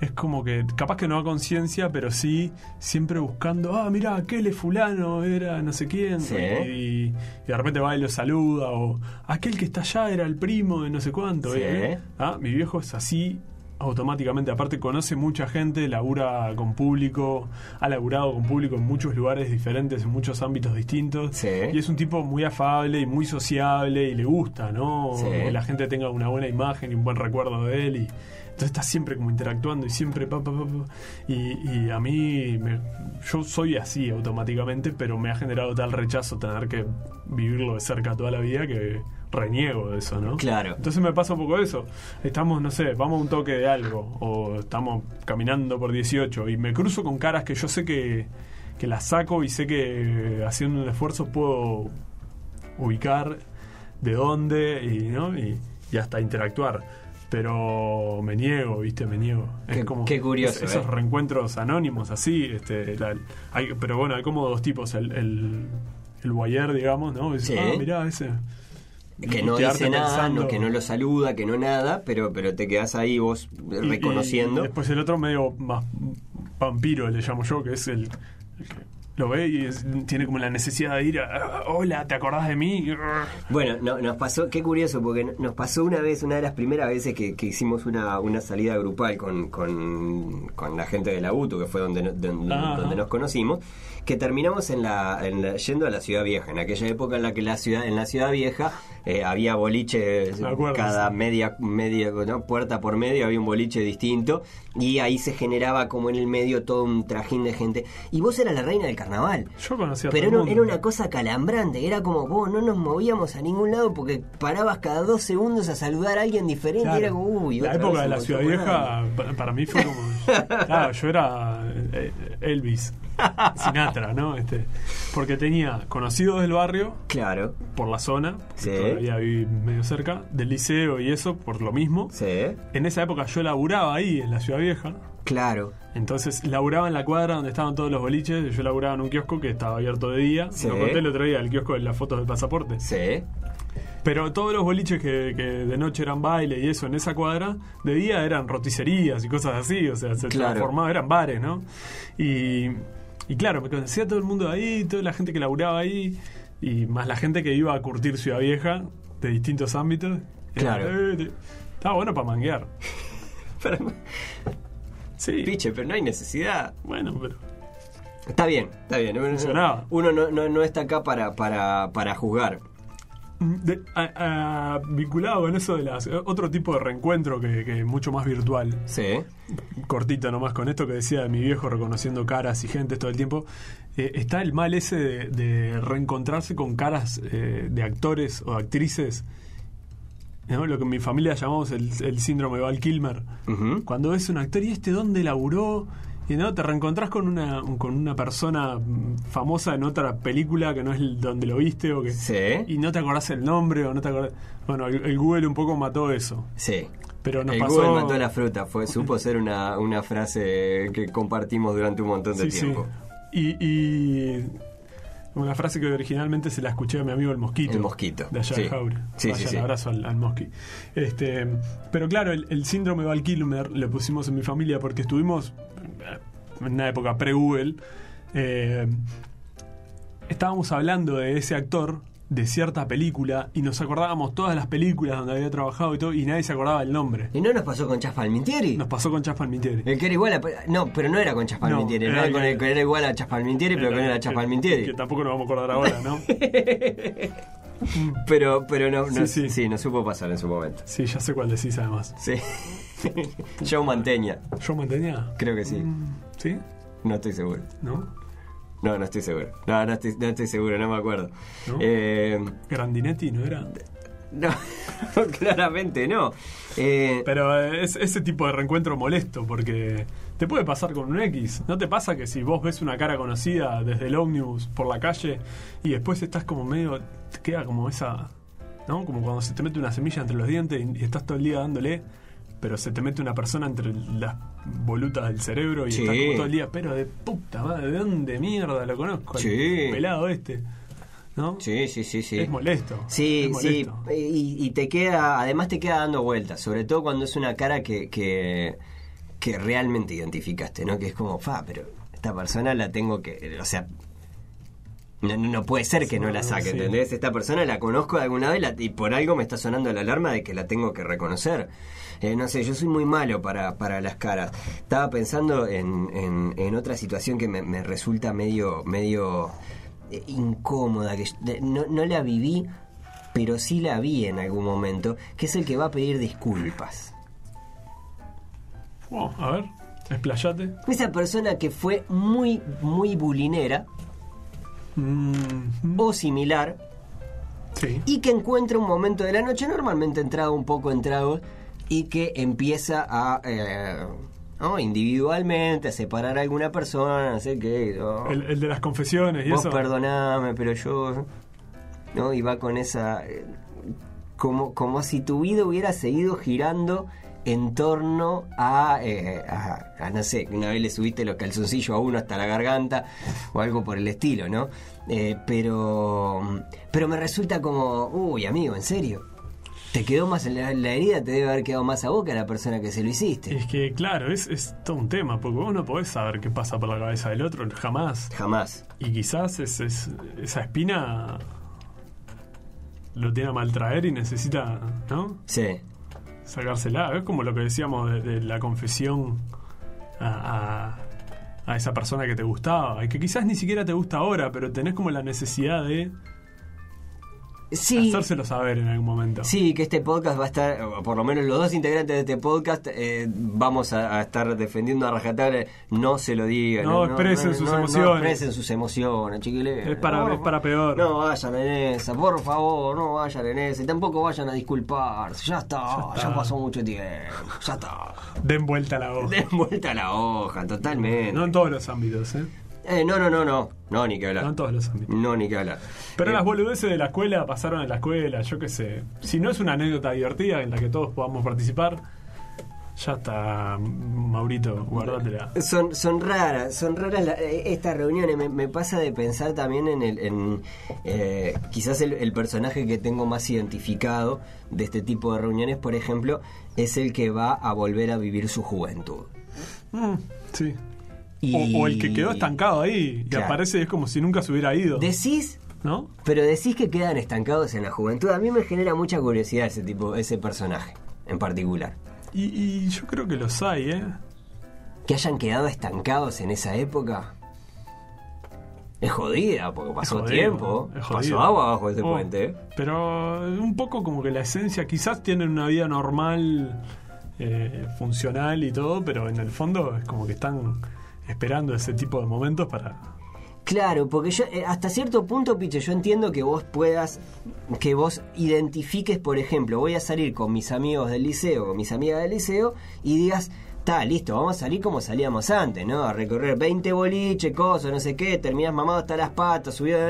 Es como que, capaz que no a conciencia, pero sí siempre buscando, ah, mira, aquel es fulano, era no sé quién. Sí. Y, y de repente va y lo saluda, o aquel que está allá era el primo de no sé cuánto. Sí. ¿eh? Ah, mi viejo es así automáticamente. Aparte conoce mucha gente, labura con público, ha laburado con público en muchos lugares diferentes, en muchos ámbitos distintos. Sí. Y es un tipo muy afable y muy sociable y le gusta, ¿no? Sí. Que la gente tenga una buena imagen y un buen recuerdo de él. Y, entonces está siempre como interactuando y siempre pa, pa, pa, pa. Y, y a mí, me- yo soy así automáticamente, pero me ha generado tal rechazo tener que vivirlo de cerca toda la vida que reniego de eso, ¿no? Claro. Entonces me pasa un poco eso. Estamos, no sé, vamos a un toque de algo, o estamos caminando por 18 y me cruzo con caras que yo sé que, que las saco y sé que haciendo un esfuerzo puedo ubicar de dónde y, ¿no? y, y hasta interactuar. Pero me niego, ¿viste? Me niego. Es Qué- como qué curioso, es- esos ¿eh? reencuentros anónimos así. Este, la- hay, pero bueno, hay como dos tipos. El, el, el voyeur, digamos, ¿no? Sí. Ah, mirá, ese. Que no dice nada, pensando. no, que no lo saluda, que no nada, pero, pero te quedas ahí vos reconociendo. Y, después el otro medio más vampiro, le llamo yo, que es el, el que lo ve y es- tiene como la necesidad de ir a, "Ah, hola, ¿te acordás de mí? Bueno, no, nos pasó, qué curioso, porque nos pasó una vez, una de las primeras veces que, que hicimos una, una salida grupal con, con, con la gente de la UTU, que fue donde, donde, donde nos conocimos, que terminamos en la, en la- yendo a la Ciudad Vieja, en aquella época en la que la ciudad, en la Ciudad Vieja eh, había boliches cada media, media ¿no? puerta por medio, había un boliche distinto, y ahí se generaba como en el medio todo un trajín de gente. Y vos eras la reina del carnaval. Yo conocía a Pero todo era, el era mundo. una cosa calambrante, era como vos no nos movíamos a ningún lado porque parabas cada dos segundos a saludar a alguien diferente Claro. y era como, uy, la época de la Ciudad Vieja para mí fue como claro yo era eh, Elvis Sinatra no este porque tenía conocidos del barrio Claro, por la zona Sí. todavía viví medio cerca del liceo y eso por lo mismo sí, en esa época yo laburaba ahí en la Ciudad Vieja claro, Entonces laburaba en la cuadra donde estaban todos los boliches. Yo laburaba en un kiosco que estaba abierto de día. Sí. Lo conté el otro día, el kiosco de las fotos del pasaporte. sí, Pero todos los boliches que, que de noche eran baile y eso en esa cuadra, de día eran roticerías y cosas así. O sea, se Claro. transformaba, eran bares, ¿no? Y, y claro, me conocía todo el mundo de ahí, toda la gente que laburaba ahí, y más la gente que iba a curtir Ciudad Vieja de distintos ámbitos. Era, Claro. eh, te- estaba bueno para manguear. Pero, Sí. piche, pero no hay necesidad. Bueno, pero. Está bien, está bien. Funcionaba. uno no, no, no está acá para, para, para juzgar. De- a- a- vinculado con eso de las otro tipo de reencuentro que, que mucho más virtual. Sí, cortito nomás con esto que decía de mi viejo reconociendo caras y gentes todo el tiempo. Eh, está el mal ese de, de reencontrarse con caras eh, de actores o actrices ¿no? lo que en mi familia llamamos el, el síndrome de Val Kilmer. Cuando ves un actor y este dónde laburó y no te reencontrás con una con una persona famosa en otra película que no es donde lo viste o que sí, y no te acordás el nombre o no te acordás. Bueno, el, el Google un poco mató eso. sí. Pero nos el pasó. Google mató la fruta, fue, supo ser una, una frase que compartimos durante un montón de Sí, sí. tiempo. Y, y una frase que originalmente se la escuché a mi amigo el Mosquito. El Mosquito, De allá sí. de Jaure. Sí, Vaya sí, abrazo al, al Mosqui. Este, pero claro, el, el síndrome Val Kilmer le pusimos en mi familia porque estuvimos en una época pre-Google. eh, estábamos hablando de ese actor de cierta película y nos acordábamos todas las películas donde había trabajado y todo y nadie se acordaba el nombre. ¿Y no nos pasó con Chas Palmintieri? Nos pasó con Chas Palmitieri. El que era igual a... No, pero no era con Chas Palmintieri. No, era, era con el que era igual a Chas Palmintieri, pero que no era Chas Palmintieri. Que tampoco nos vamos a acordar ahora, ¿no? Pero, pero no, no, Sí, sí. sí, no supo pasar en su momento. Sí, ya sé cuál decís además. Sí. Joe Manteña, ¿Yo mantenía? creo que sí. Mm, ¿Sí? No estoy seguro. ¿No? No, no estoy seguro. No, no estoy, no estoy seguro, no me acuerdo. ¿No? Eh, Grandinetti, ¿no era? no, claramente no. Eh, Pero es ese tipo de reencuentro molesto porque te puede pasar con un X. ¿No te pasa que si vos ves una cara conocida desde el ómnibus por la calle y después estás como medio. te queda como esa. ¿No? Como cuando se te mete una semilla entre los dientes y, y estás todo el día dándole, pero se te mete una persona entre las volutas del cerebro y Sí. estás como todo el día, pero de puta madre, ¿de dónde mierda lo conozco? Sí. pelado este. ¿No? sí, sí, sí, sí. Es molesto. Sí, es sí, y te queda, además te queda dando vueltas, sobre todo cuando es una cara que, que, que realmente identificaste, ¿no? Que es como, fa, pero esta persona la tengo que, o sea, no, no- no puede ser que no la saque, Sí. ¿entendés? Esta persona la conozco de alguna vez la- y por algo me está sonando la alarma de que la tengo que reconocer. Eh, no sé, yo soy muy malo para, para las caras. Estaba pensando en, en, en otra situación que me, me resulta medio, medio eh, incómoda, que no, no la viví, pero sí la vi en algún momento, que es el que va a pedir disculpas. Oh, a ver, explayate. Esa persona que fue muy, muy bulinera Mm, o similar sí. y que encuentra un momento de la noche, normalmente entrado un poco en tragos, y que empieza a, eh, ¿no? individualmente, a separar a alguna persona, no sé qué. ¿no? El, el de las confesiones y Vos eso. perdoname, pero yo. ¿No? Y va con esa. eh, Como, como si tu vida hubiera seguido girando en torno a, eh, a, a, no sé, una vez le subiste los calzoncillos a uno hasta la garganta o algo por el estilo, ¿no? Eh, pero, pero me resulta como, uy, amigo, ¿en serio? Te quedó más la, la herida, te debe haber quedado más a boca a la persona que se lo hiciste. Es que, claro, es, es todo un tema, porque vos no podés saber qué pasa por la cabeza del otro, jamás. Jamás. Y quizás es, es- esa espina lo tiene a maltraer y necesita, ¿no? Sí. Sacársela. Es como lo que decíamos de, de la confesión a, a- a esa persona que te gustaba. Y que quizás ni siquiera te gusta ahora, pero tenés como la necesidad de Sí. hacérselo saber en algún momento. Sí, que este podcast va a estar, o por lo menos los dos integrantes de este podcast, eh, vamos a, a estar defendiendo a rajatabla. No se lo digan. No expresen sus emociones. No expresen sus emociones, chiquiles. Es para- No, es para peor. No vayan en esa, por favor, no vayan en esa. Y tampoco vayan a disculparse. Ya está, ya, está. pasó mucho tiempo. Ya está. Den vuelta a la hoja. Den vuelta la hoja, totalmente. No en todos los ámbitos, ¿eh? Eh, no, no, no, no. No, ni que hablar. No todos los ámbitos. No, ni que hablar. Pero Eh, las boludeces de la escuela pasaron en la escuela, yo qué sé. Si no es una anécdota divertida en la que todos podamos participar, ya está, Maurito, guardátela. Son, son raras, son raras la- eh, estas reuniones. Me, me pasa de pensar también en el, en, eh, quizás el, el personaje que tengo más identificado de este tipo de reuniones, por ejemplo, es el que va a volver a vivir su juventud. Mm, sí. Y- O, o el que quedó estancado ahí Claro. aparece y es como si nunca se hubiera ido. Decís, ¿No? pero decís que quedan estancados en la juventud. A mí me genera mucha curiosidad ese tipo, ese personaje en particular. Y, y yo creo que los hay, ¿eh? Que hayan quedado estancados en esa época. Es jodida, porque pasó jodido, tiempo. Pasó agua bajo ese Oh, puente. ¿eh? Pero un poco como que la esencia, quizás tienen una vida normal, eh, funcional y todo, pero en el fondo es como que están esperando ese tipo de momentos para... Claro, porque yo eh, hasta cierto punto, Piche, yo entiendo que vos puedas, que vos identifiques, por ejemplo, voy a salir con mis amigos del liceo, con mis amigas del liceo, y digas, está, listo, vamos a salir como salíamos antes, ¿no? A recorrer 20 boliches, cosas, no sé qué, terminás mamado hasta las patas, subido...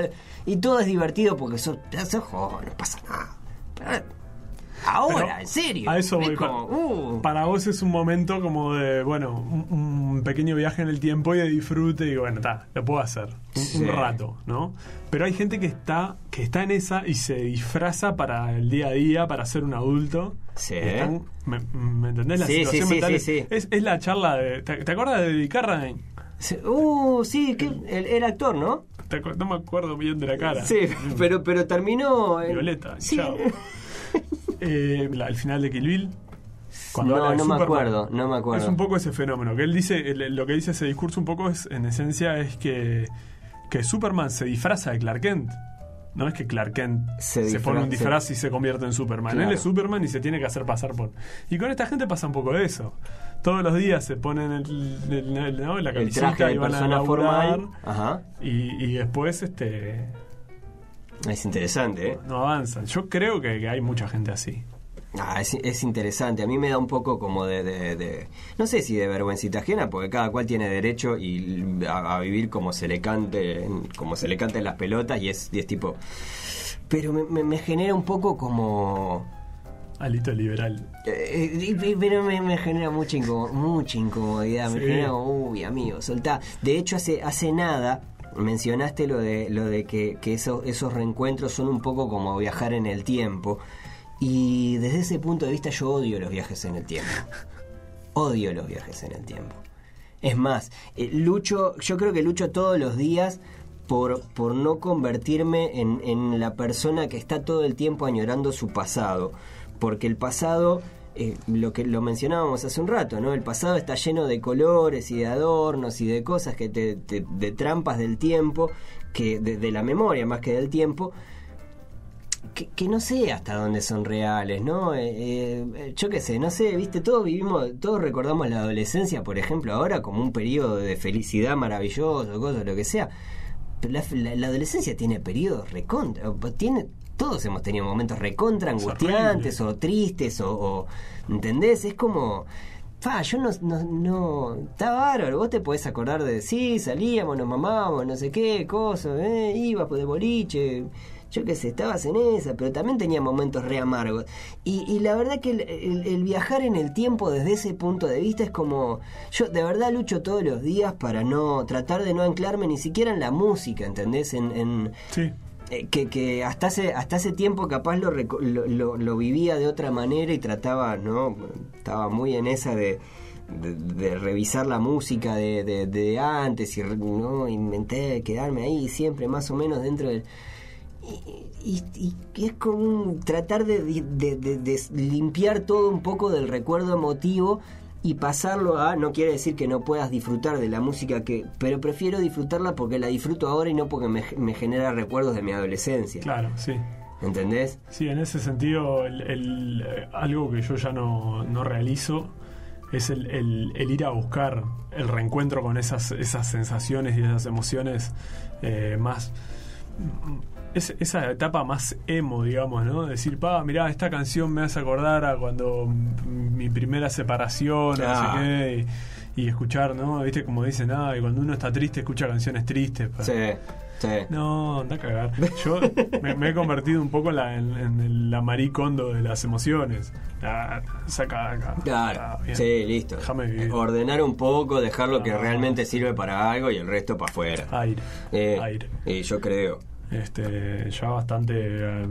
Y todo es divertido porque sos, sos joven, no pasa nada. Ahora, Pero en serio. A eso es voy. para, uh, para vos es un momento como de, bueno, un, un pequeño viaje en el tiempo y de disfrute y bueno, está, lo puedo hacer. Un, Sí. un rato, ¿no? Pero hay gente que está, que está en esa y se disfraza para el día a día, para ser un adulto. Sí. Están- me, ¿me entendés la Sí, sí, situación sí, mental? sí, es, sí. Es, es la charla de. ¿Te, te acuerdas de Carradine? uh, sí, que era actor, ¿no? No me acuerdo bien de la cara. Sí, pero, pero terminó... en- Violeta, Sí. chao. Eh, la- el final de Kill Bill. No, habla de no me acuerdo, no me acuerdo. Es un poco ese fenómeno. Que él dice, lo que dice ese discurso un poco es, en esencia, es que, que Superman se disfraza de Clark Kent. No es que Clark Kent Se se, pone un disfraz y se convierte en Superman. Claro. Él es Superman y se tiene que hacer pasar por. Y con esta gente pasa un poco de eso. Todos los días se ponen el, el- el- ¿no? la El camiseta traje de y van a laburar. formal. Ajá. Y, y después este Es interesante, ¿eh? no avanzan. Yo creo que, que hay mucha gente así. Ah, es, es interesante. A mí me da un poco como de, de- de- No sé si de vergüencita ajena, porque cada cual tiene derecho y a, a vivir como se le cante, como se le cante las pelotas y es, y es tipo. Pero me, me- me genera un poco como. Alito liberal. eh, eh, pero me, me genera mucha, incomo- mucha incomodidad. Me genera uy, amigo, soltá. De hecho, hace, hace nada mencionaste lo de, lo de que, esos, reencuentros son un poco como viajar en el tiempo. Y desde ese punto de vista yo odio los viajes en el tiempo. Odio los viajes en el tiempo. Es más, eh, lucho, yo creo que lucho todos los días por, por no convertirme en la persona que está todo el tiempo añorando su pasado. Porque el pasado, eh, lo que lo mencionábamos hace un rato, ¿no? El pasado está lleno de colores y de adornos y de cosas que te, te- de trampas del tiempo, que de, de la memoria más que del tiempo, que, no sé hasta dónde son reales, ¿no? Eh, eh, yo qué sé, no sé, viste, todos vivimos, todos recordamos la adolescencia, por ejemplo, ahora como un periodo de felicidad maravilloso, cosas, lo que sea. Pero la, la- adolescencia tiene periodos recontra, tiene, todos hemos tenido momentos recontra Es angustiantes o tristes o, o- ¿entendés? Es como... Pa, yo no, no, no, está bárbaro, vos te podés acordar de, sí, salíamos, nos mamábamos, no sé qué, cosas, eh, ibas de boliche, yo qué sé, estabas en esa, pero también tenía momentos re amargos. Y, y la verdad que el, el- el viajar en el tiempo desde ese punto de vista es como, yo de verdad lucho todos los días para no, tratar de no anclarme ni siquiera en la música, ¿entendés? En, en, Sí. Eh, que, que hasta hace hasta hace tiempo capaz lo, lo, lo- vivía de otra manera y trataba no estaba muy en esa de, revisar la música de, antes y no inventé quedarme ahí siempre más o menos dentro del y, y- y- es como tratar de limpiar todo un poco del recuerdo emotivo y pasarlo a no quiere decir que no puedas disfrutar de la música que pero prefiero disfrutarla porque la disfruto ahora y no porque me, me genera recuerdos de mi adolescencia Claro, sí. ¿entendés? Sí, en ese sentido, el, el, algo que yo ya no, no realizo es el, el- el ir a buscar el reencuentro con esas, esas sensaciones y esas emociones eh, más. Es- esa etapa más emo, digamos, ¿no? Decir, pa, mirá, esta canción me hace acordar a cuando mm, mi primera separación, no Ah. sé qué, y, y escuchar, ¿no? Viste, como dicen, ah, y cuando uno está triste, escucha canciones tristes. pa". Sí, sí. No, anda a cagar. Yo me, me he convertido un poco en la, en, en la maricondo de las emociones. Ah, saca acá. Claro, Ah, sí, listo. Déjame vivir. Ordenar un poco, dejar lo que Ah. realmente sirve para algo y el resto para afuera. Aire. Eh, Aire. Y yo creo. Este, ya bastante eh,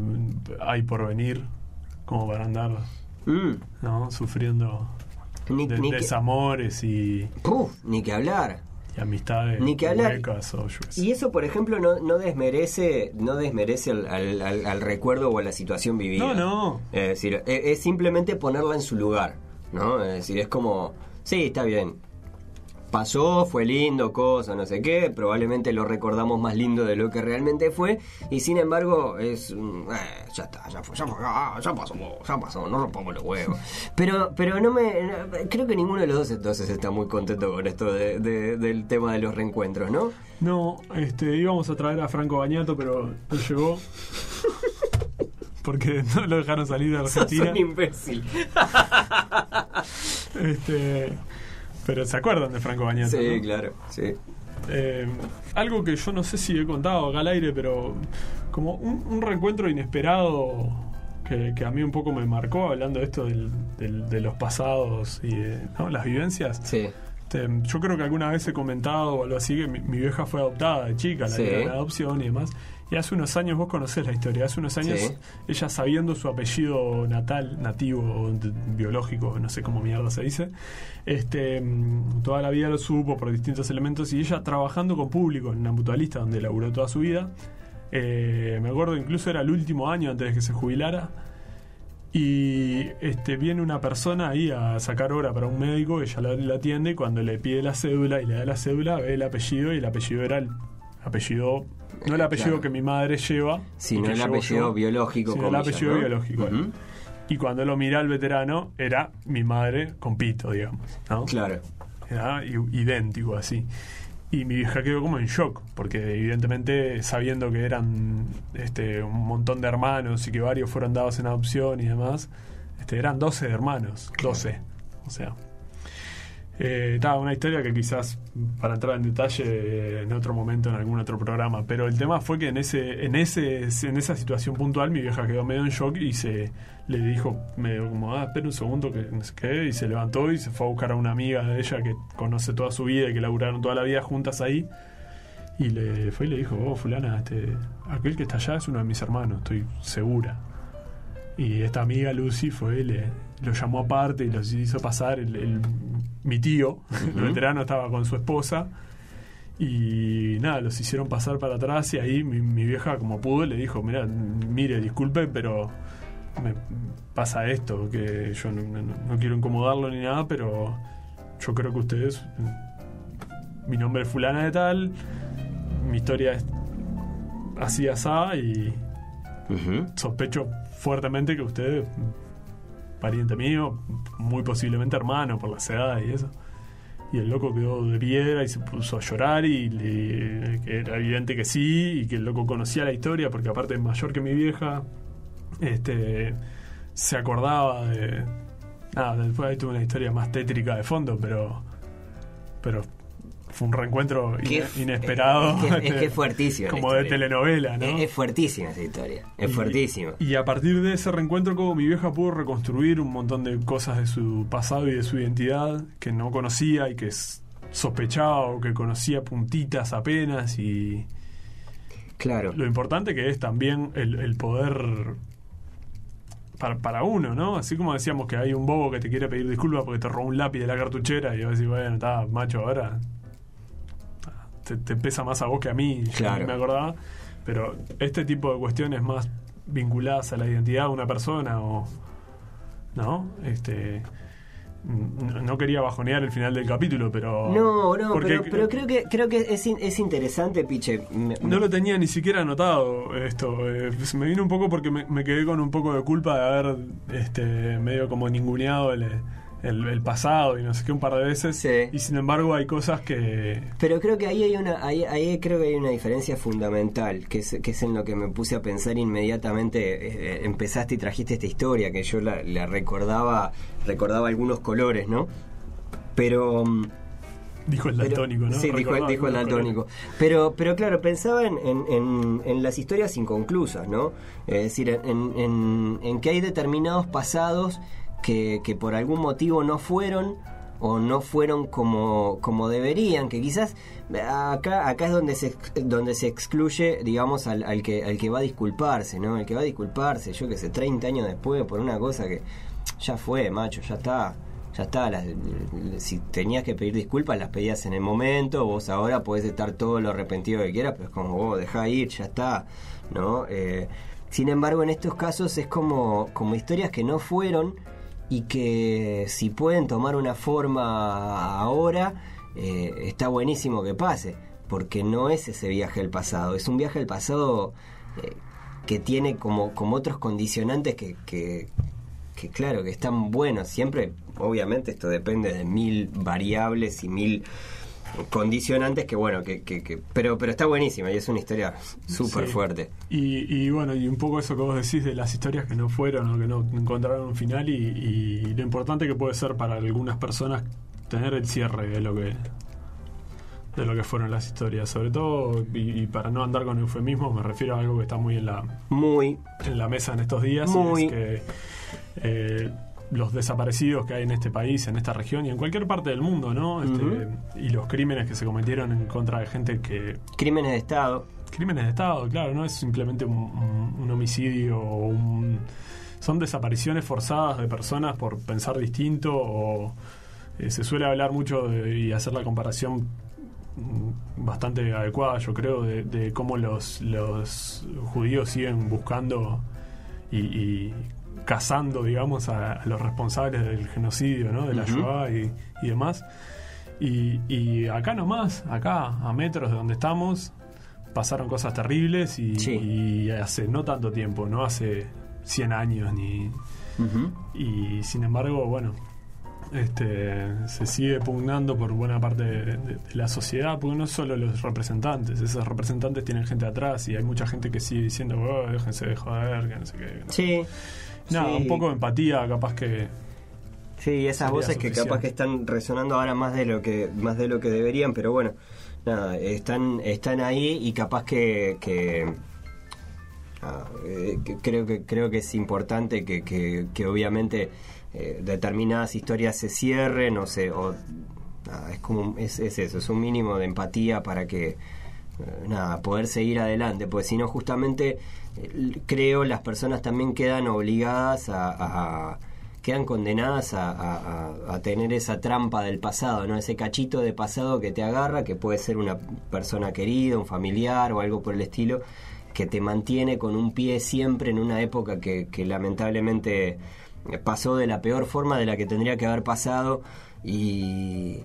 hay por venir como para andar, Mm, ¿no? Sufriendo ni, de- ni que, desamores y, Uf, ni que hablar. y amistades Ni que hablar. huecas o. Y eso, por ejemplo, no, no desmerece, no desmerece al, al- al- al recuerdo o a la situación vivida. No, no. Es decir, es, es simplemente ponerla en su lugar, ¿no? Es decir, es como, sí, está bien. Pasó, fue lindo, cosa, no sé qué, probablemente lo recordamos más lindo de lo que realmente fue, y sin embargo es, eh, ya está, ya fue, ya fue, ah, ya pasó, ya pasó, no rompamos los huevos. Pero, pero no me, no- creo que ninguno de los dos entonces está muy contento con esto de- de- del tema de los reencuentros, ¿no? No, este, íbamos a traer a Franco Bañato, pero no llegó. Porque no lo dejaron salir de Sos Argentina. un imbécil. Este, pero se acuerdan de Franco Bañato. Sí, ¿no? claro, sí. Eh, algo que yo no sé si he contado acá al aire, pero como un, un reencuentro inesperado que, que a mí un poco me marcó, hablando de esto del- del- de los pasados y de, ¿no? las vivencias. Sí. Este, yo creo que alguna vez he comentado o algo así que mi, mi vieja fue adoptada de chica, la Sí. en adopción y demás. Y hace unos años, vos conocés la historia, hace unos años Sí. ella sabiendo su apellido natal, nativo, o biológico, no sé cómo mierda se dice, este, toda la vida lo supo por distintos elementos y ella trabajando con público en una mutualista donde laburó toda su vida. Eh, me acuerdo incluso era el último año antes de que se jubilara. Y este, viene una persona ahí a sacar hora para un médico, ella la, la atiende y cuando le pide la cédula y le da la cédula, ve el apellido y el apellido era el apellido No el apellido claro. que mi madre lleva. Sino el apellido yo, biológico, Sino el apellido ¿no? biológico. Y cuando lo miré al veterano, era mi madre con pito, digamos. ¿no? Claro. Era idéntico así. Y mi vieja quedó como en shock, porque evidentemente sabiendo que eran este, un montón de hermanos y que varios fueron dados en adopción y demás, este, eran 12 hermanos, 12. O sea, eh, una historia que quizás para entrar en detalle eh, en otro momento en algún otro programa, pero el tema fue que en ese en ese en esa situación puntual mi vieja quedó medio en shock y se le dijo medio como ah espera un segundo que y se levantó y se fue a buscar a una amiga de ella que conoce toda su vida y que laburaron toda la vida juntas ahí y le fue y le dijo oh fulana este aquel que está allá es uno de mis hermanos estoy segura y esta amiga Lucy fue, le, lo llamó aparte y los hizo pasar. El- mi tío, el veterano, estaba con su esposa. Y nada, los hicieron pasar para atrás. Y ahí mi, mi vieja, como pudo, le dijo: Mira, mire, disculpe, pero me pasa esto. Que yo no, no- no quiero incomodarlo ni nada, pero yo creo que ustedes. Mi nombre es Fulana de Tal. Mi historia es así, asá. Y sospecho fuertemente que usted, pariente mío, muy posiblemente hermano por las edades y eso. Y el loco quedó de piedra y se puso a llorar y que era evidente que sí y que el loco conocía la historia porque aparte es mayor que mi vieja, este se acordaba de... Nada, después ahí tuve una historia más tétrica de fondo, pero... Pero fue un reencuentro inesperado. es que- es que es fuertísima la Como de telenovela, ¿no? Es, es fuertísima esa historia. Es Y- fuertísima. Y a partir de ese reencuentro, como mi vieja pudo reconstruir un montón de cosas de su pasado y de su identidad que no conocía y que sospechaba o que conocía puntitas apenas. Y Claro. lo importante que es también el, el poder. Para, para uno, ¿no? Así como decíamos que hay un bobo que te quiere pedir disculpas porque te robó un lápiz de la cartuchera y vas a decir, bueno, está, macho, ahora te, te pesa más a vos que a mí, Claro. me acordaba. Pero este tipo de cuestiones más vinculadas a la identidad de una persona o. ¿No? Este. No quería bajonear el final del capítulo, pero. No, no, pero, pero creo que creo que es, in- es interesante, Piche. Me- no lo tenía ni siquiera anotado esto. eh, se me vino un poco porque me, me quedé con un poco de culpa de haber este, medio como ninguneado el, el- el pasado y no sé qué un par de veces. Sí. Y sin embargo hay cosas que... Pero creo que ahí hay una, ahí, ahí creo que hay una diferencia fundamental, que es, que es en lo que me puse a pensar inmediatamente. eh, empezaste y trajiste esta historia, que yo la, la recordaba, recordaba algunos colores, ¿no? Pero mm, Dijo el daltónico, ¿no? Sí, dijo, el daltónico. Pero, pero claro, pensaba en, en- en- en las historias inconclusas, ¿no? Es decir, en, en- en que hay determinados pasados que, por algún motivo no fueron o no fueron como, como deberían, que quizás acá, acá es donde se, donde se excluye, digamos, al, al que, al que va a disculparse, ¿no? El que va a disculparse, yo que sé, 30 años después por una cosa que ya fue, macho, ya está. Ya está, las- si tenías que pedir disculpas, las pedías en el momento, vos ahora podés estar todo lo arrepentido que quieras, pero es como, vos, dejá ir, ya está, ¿no? Eh, sin embargo, en estos casos es como, como historias que no fueron y que si pueden tomar una forma ahora, eh, está buenísimo que pase, porque no es ese viaje al pasado, es un viaje al pasado eh, que tiene como, como otros condicionantes que, que, que claro, que están buenos. Siempre, obviamente, esto depende de mil variables y mil condicionantes que bueno, que, que, que- pero, pero está buenísima y es una historia súper Sí. fuerte. Y, y bueno, y un poco eso que vos decís de las historias que no fueron o que no encontraron un final y, y lo importante que puede ser para algunas personas tener el cierre de lo que de lo que fueron las historias, sobre todo y, y para no andar con eufemismos me refiero a algo que está muy en la Muy, en la mesa en estos días y es que eh, los desaparecidos que hay en este país, en esta región y en cualquier parte del mundo, ¿no? Este. Y los crímenes que se cometieron en contra de gente que crímenes de Estado. Crímenes de Estado, claro, no es simplemente un, un- un homicidio o un... Son desapariciones forzadas de personas por pensar distinto o eh, se suele hablar mucho de- y hacer la comparación mm, bastante adecuada, yo creo, de, de cómo los, los judíos siguen buscando y, y cazando, digamos, a, a los responsables del genocidio, ¿no? De la. Shoah y, y demás. Y, y acá nomás, acá, a metros de donde estamos, pasaron cosas terribles y, Sí. y hace no tanto tiempo, no hace 100 años ni... Y sin embargo, bueno, este, se sigue pugnando por buena parte de, de- de la sociedad, porque no solo los representantes, esos representantes tienen gente atrás y hay mucha gente que sigue diciendo, "Oh, déjense de joder, que no sé qué. que no". Sí. Nada, Sí. un poco de empatía, capaz que... Sí, esas voces que capaz que están resonando ahora más de lo que más de lo que deberían, pero bueno, nada, están están ahí y capaz que, que ah, eh, que creo que creo que es importante que, que, que obviamente eh, determinadas historias se cierren o se o, nada, es como es, es eso, es un mínimo de empatía para que eh, nada, poder seguir adelante, porque si no justamente creo las personas también quedan obligadas a, quedan condenadas a, tener esa trampa del pasado, ¿no? Ese cachito de pasado que te agarra, que puede ser una persona querida, un familiar o algo por el estilo, que te mantiene con un pie siempre en una época que lamentablemente pasó de la peor forma de la que tendría que haber pasado y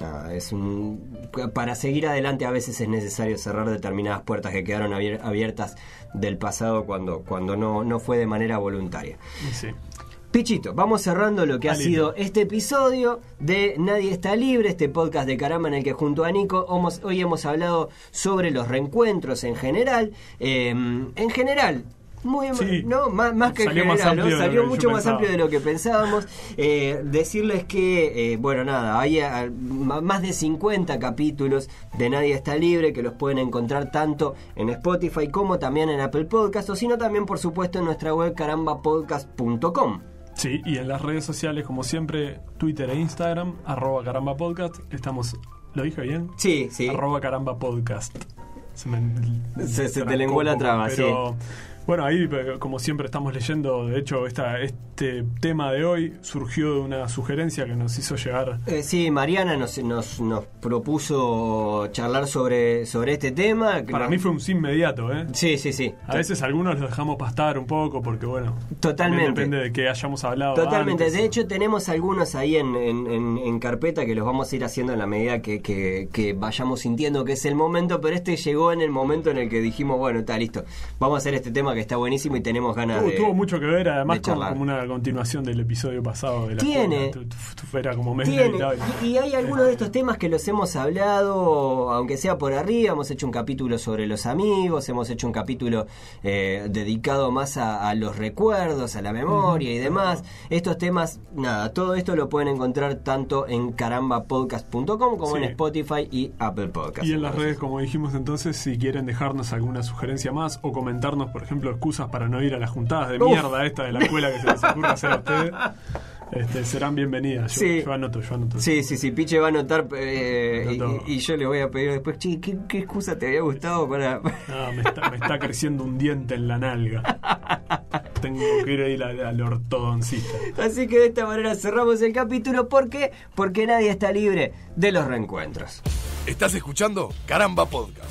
nada, es un para seguir adelante a veces es necesario cerrar determinadas puertas que quedaron abier- abiertas del pasado cuando cuando no no fue de manera voluntaria. sí. Pichito, vamos cerrando lo que ha Ah, sido este episodio de Nadie está libre, este podcast de caramba en el que junto a Nico hemos- hoy hemos hablado sobre los reencuentros en general. Eh, en general, muy Sí. no más, más que Salió general, ¿no? amplio salió mucho más amplio de lo que pensábamos. Eh, decirles que, eh, bueno, nada, hay ma- más de 50 capítulos de Nadie está libre que los pueden encontrar tanto en Spotify como también en Apple Podcast o sino también, por supuesto, en nuestra web carambapodcast.com. Sí, y en las redes sociales, como siempre, Twitter e Instagram, arroba caramba podcast, estamos, ¿lo dije bien? Sí, sí. Arroba caramba podcast. Se, me, Se- se te lenguó la traba, pero, Bueno, ahí, eh, como siempre, estamos leyendo. De hecho, esta, este tema de hoy surgió de una sugerencia que nos hizo llegar. Eh, sí, Mariana nos, nos, nos propuso charlar sobre, sobre este tema. Para mí fue un sí inmediato, ¿eh? Sí, sí, sí. A veces algunos los dejamos pastar un poco porque, bueno, Totalmente. depende de que hayamos hablado. Totalmente. antes. De hecho, tenemos algunos ahí en, en- en- en carpeta que los vamos a ir haciendo en la medida que, que- que vayamos sintiendo que es el momento, pero este llegó en el momento en el que dijimos, bueno, está listo, vamos a hacer este tema que está buenísimo y tenemos ganas Tuvo, de... tuvo mucho que ver, además, de con, como una continuación del episodio pasado de la Tiene. Era como medio Tiene, y- y, hay algunos de estos temas que los hemos hablado, aunque sea por arriba, hemos hecho un capítulo sobre los amigos, hemos hecho un capítulo eh, dedicado más a, a los recuerdos, a la memoria y demás. Estos temas, nada, todo esto lo pueden encontrar tanto en carambapodcast.com como Sí. en Spotify y Apple Podcast. Y en las redes, como dijimos entonces, si quieren dejarnos alguna sugerencia más o comentarnos, por ejemplo, excusas para no ir a las juntadas de Uf. mierda esta de la escuela que se les ocurra hacer a ustedes, este, serán bienvenidas. Yo, Sí. yo anoto, yo anoto. Sí, sí, sí, Piche va a anotar eh, y- yo le voy a pedir después, che, ¿qué, qué excusa te había gustado para...? Ah, me, está, me está creciendo un diente en la nalga. Tengo que ir a ir al, al ortodoncista. Así que de esta manera cerramos el capítulo. ¿Por qué? Porque nadie está libre de los reencuentros. Estás escuchando Caramba Podcast.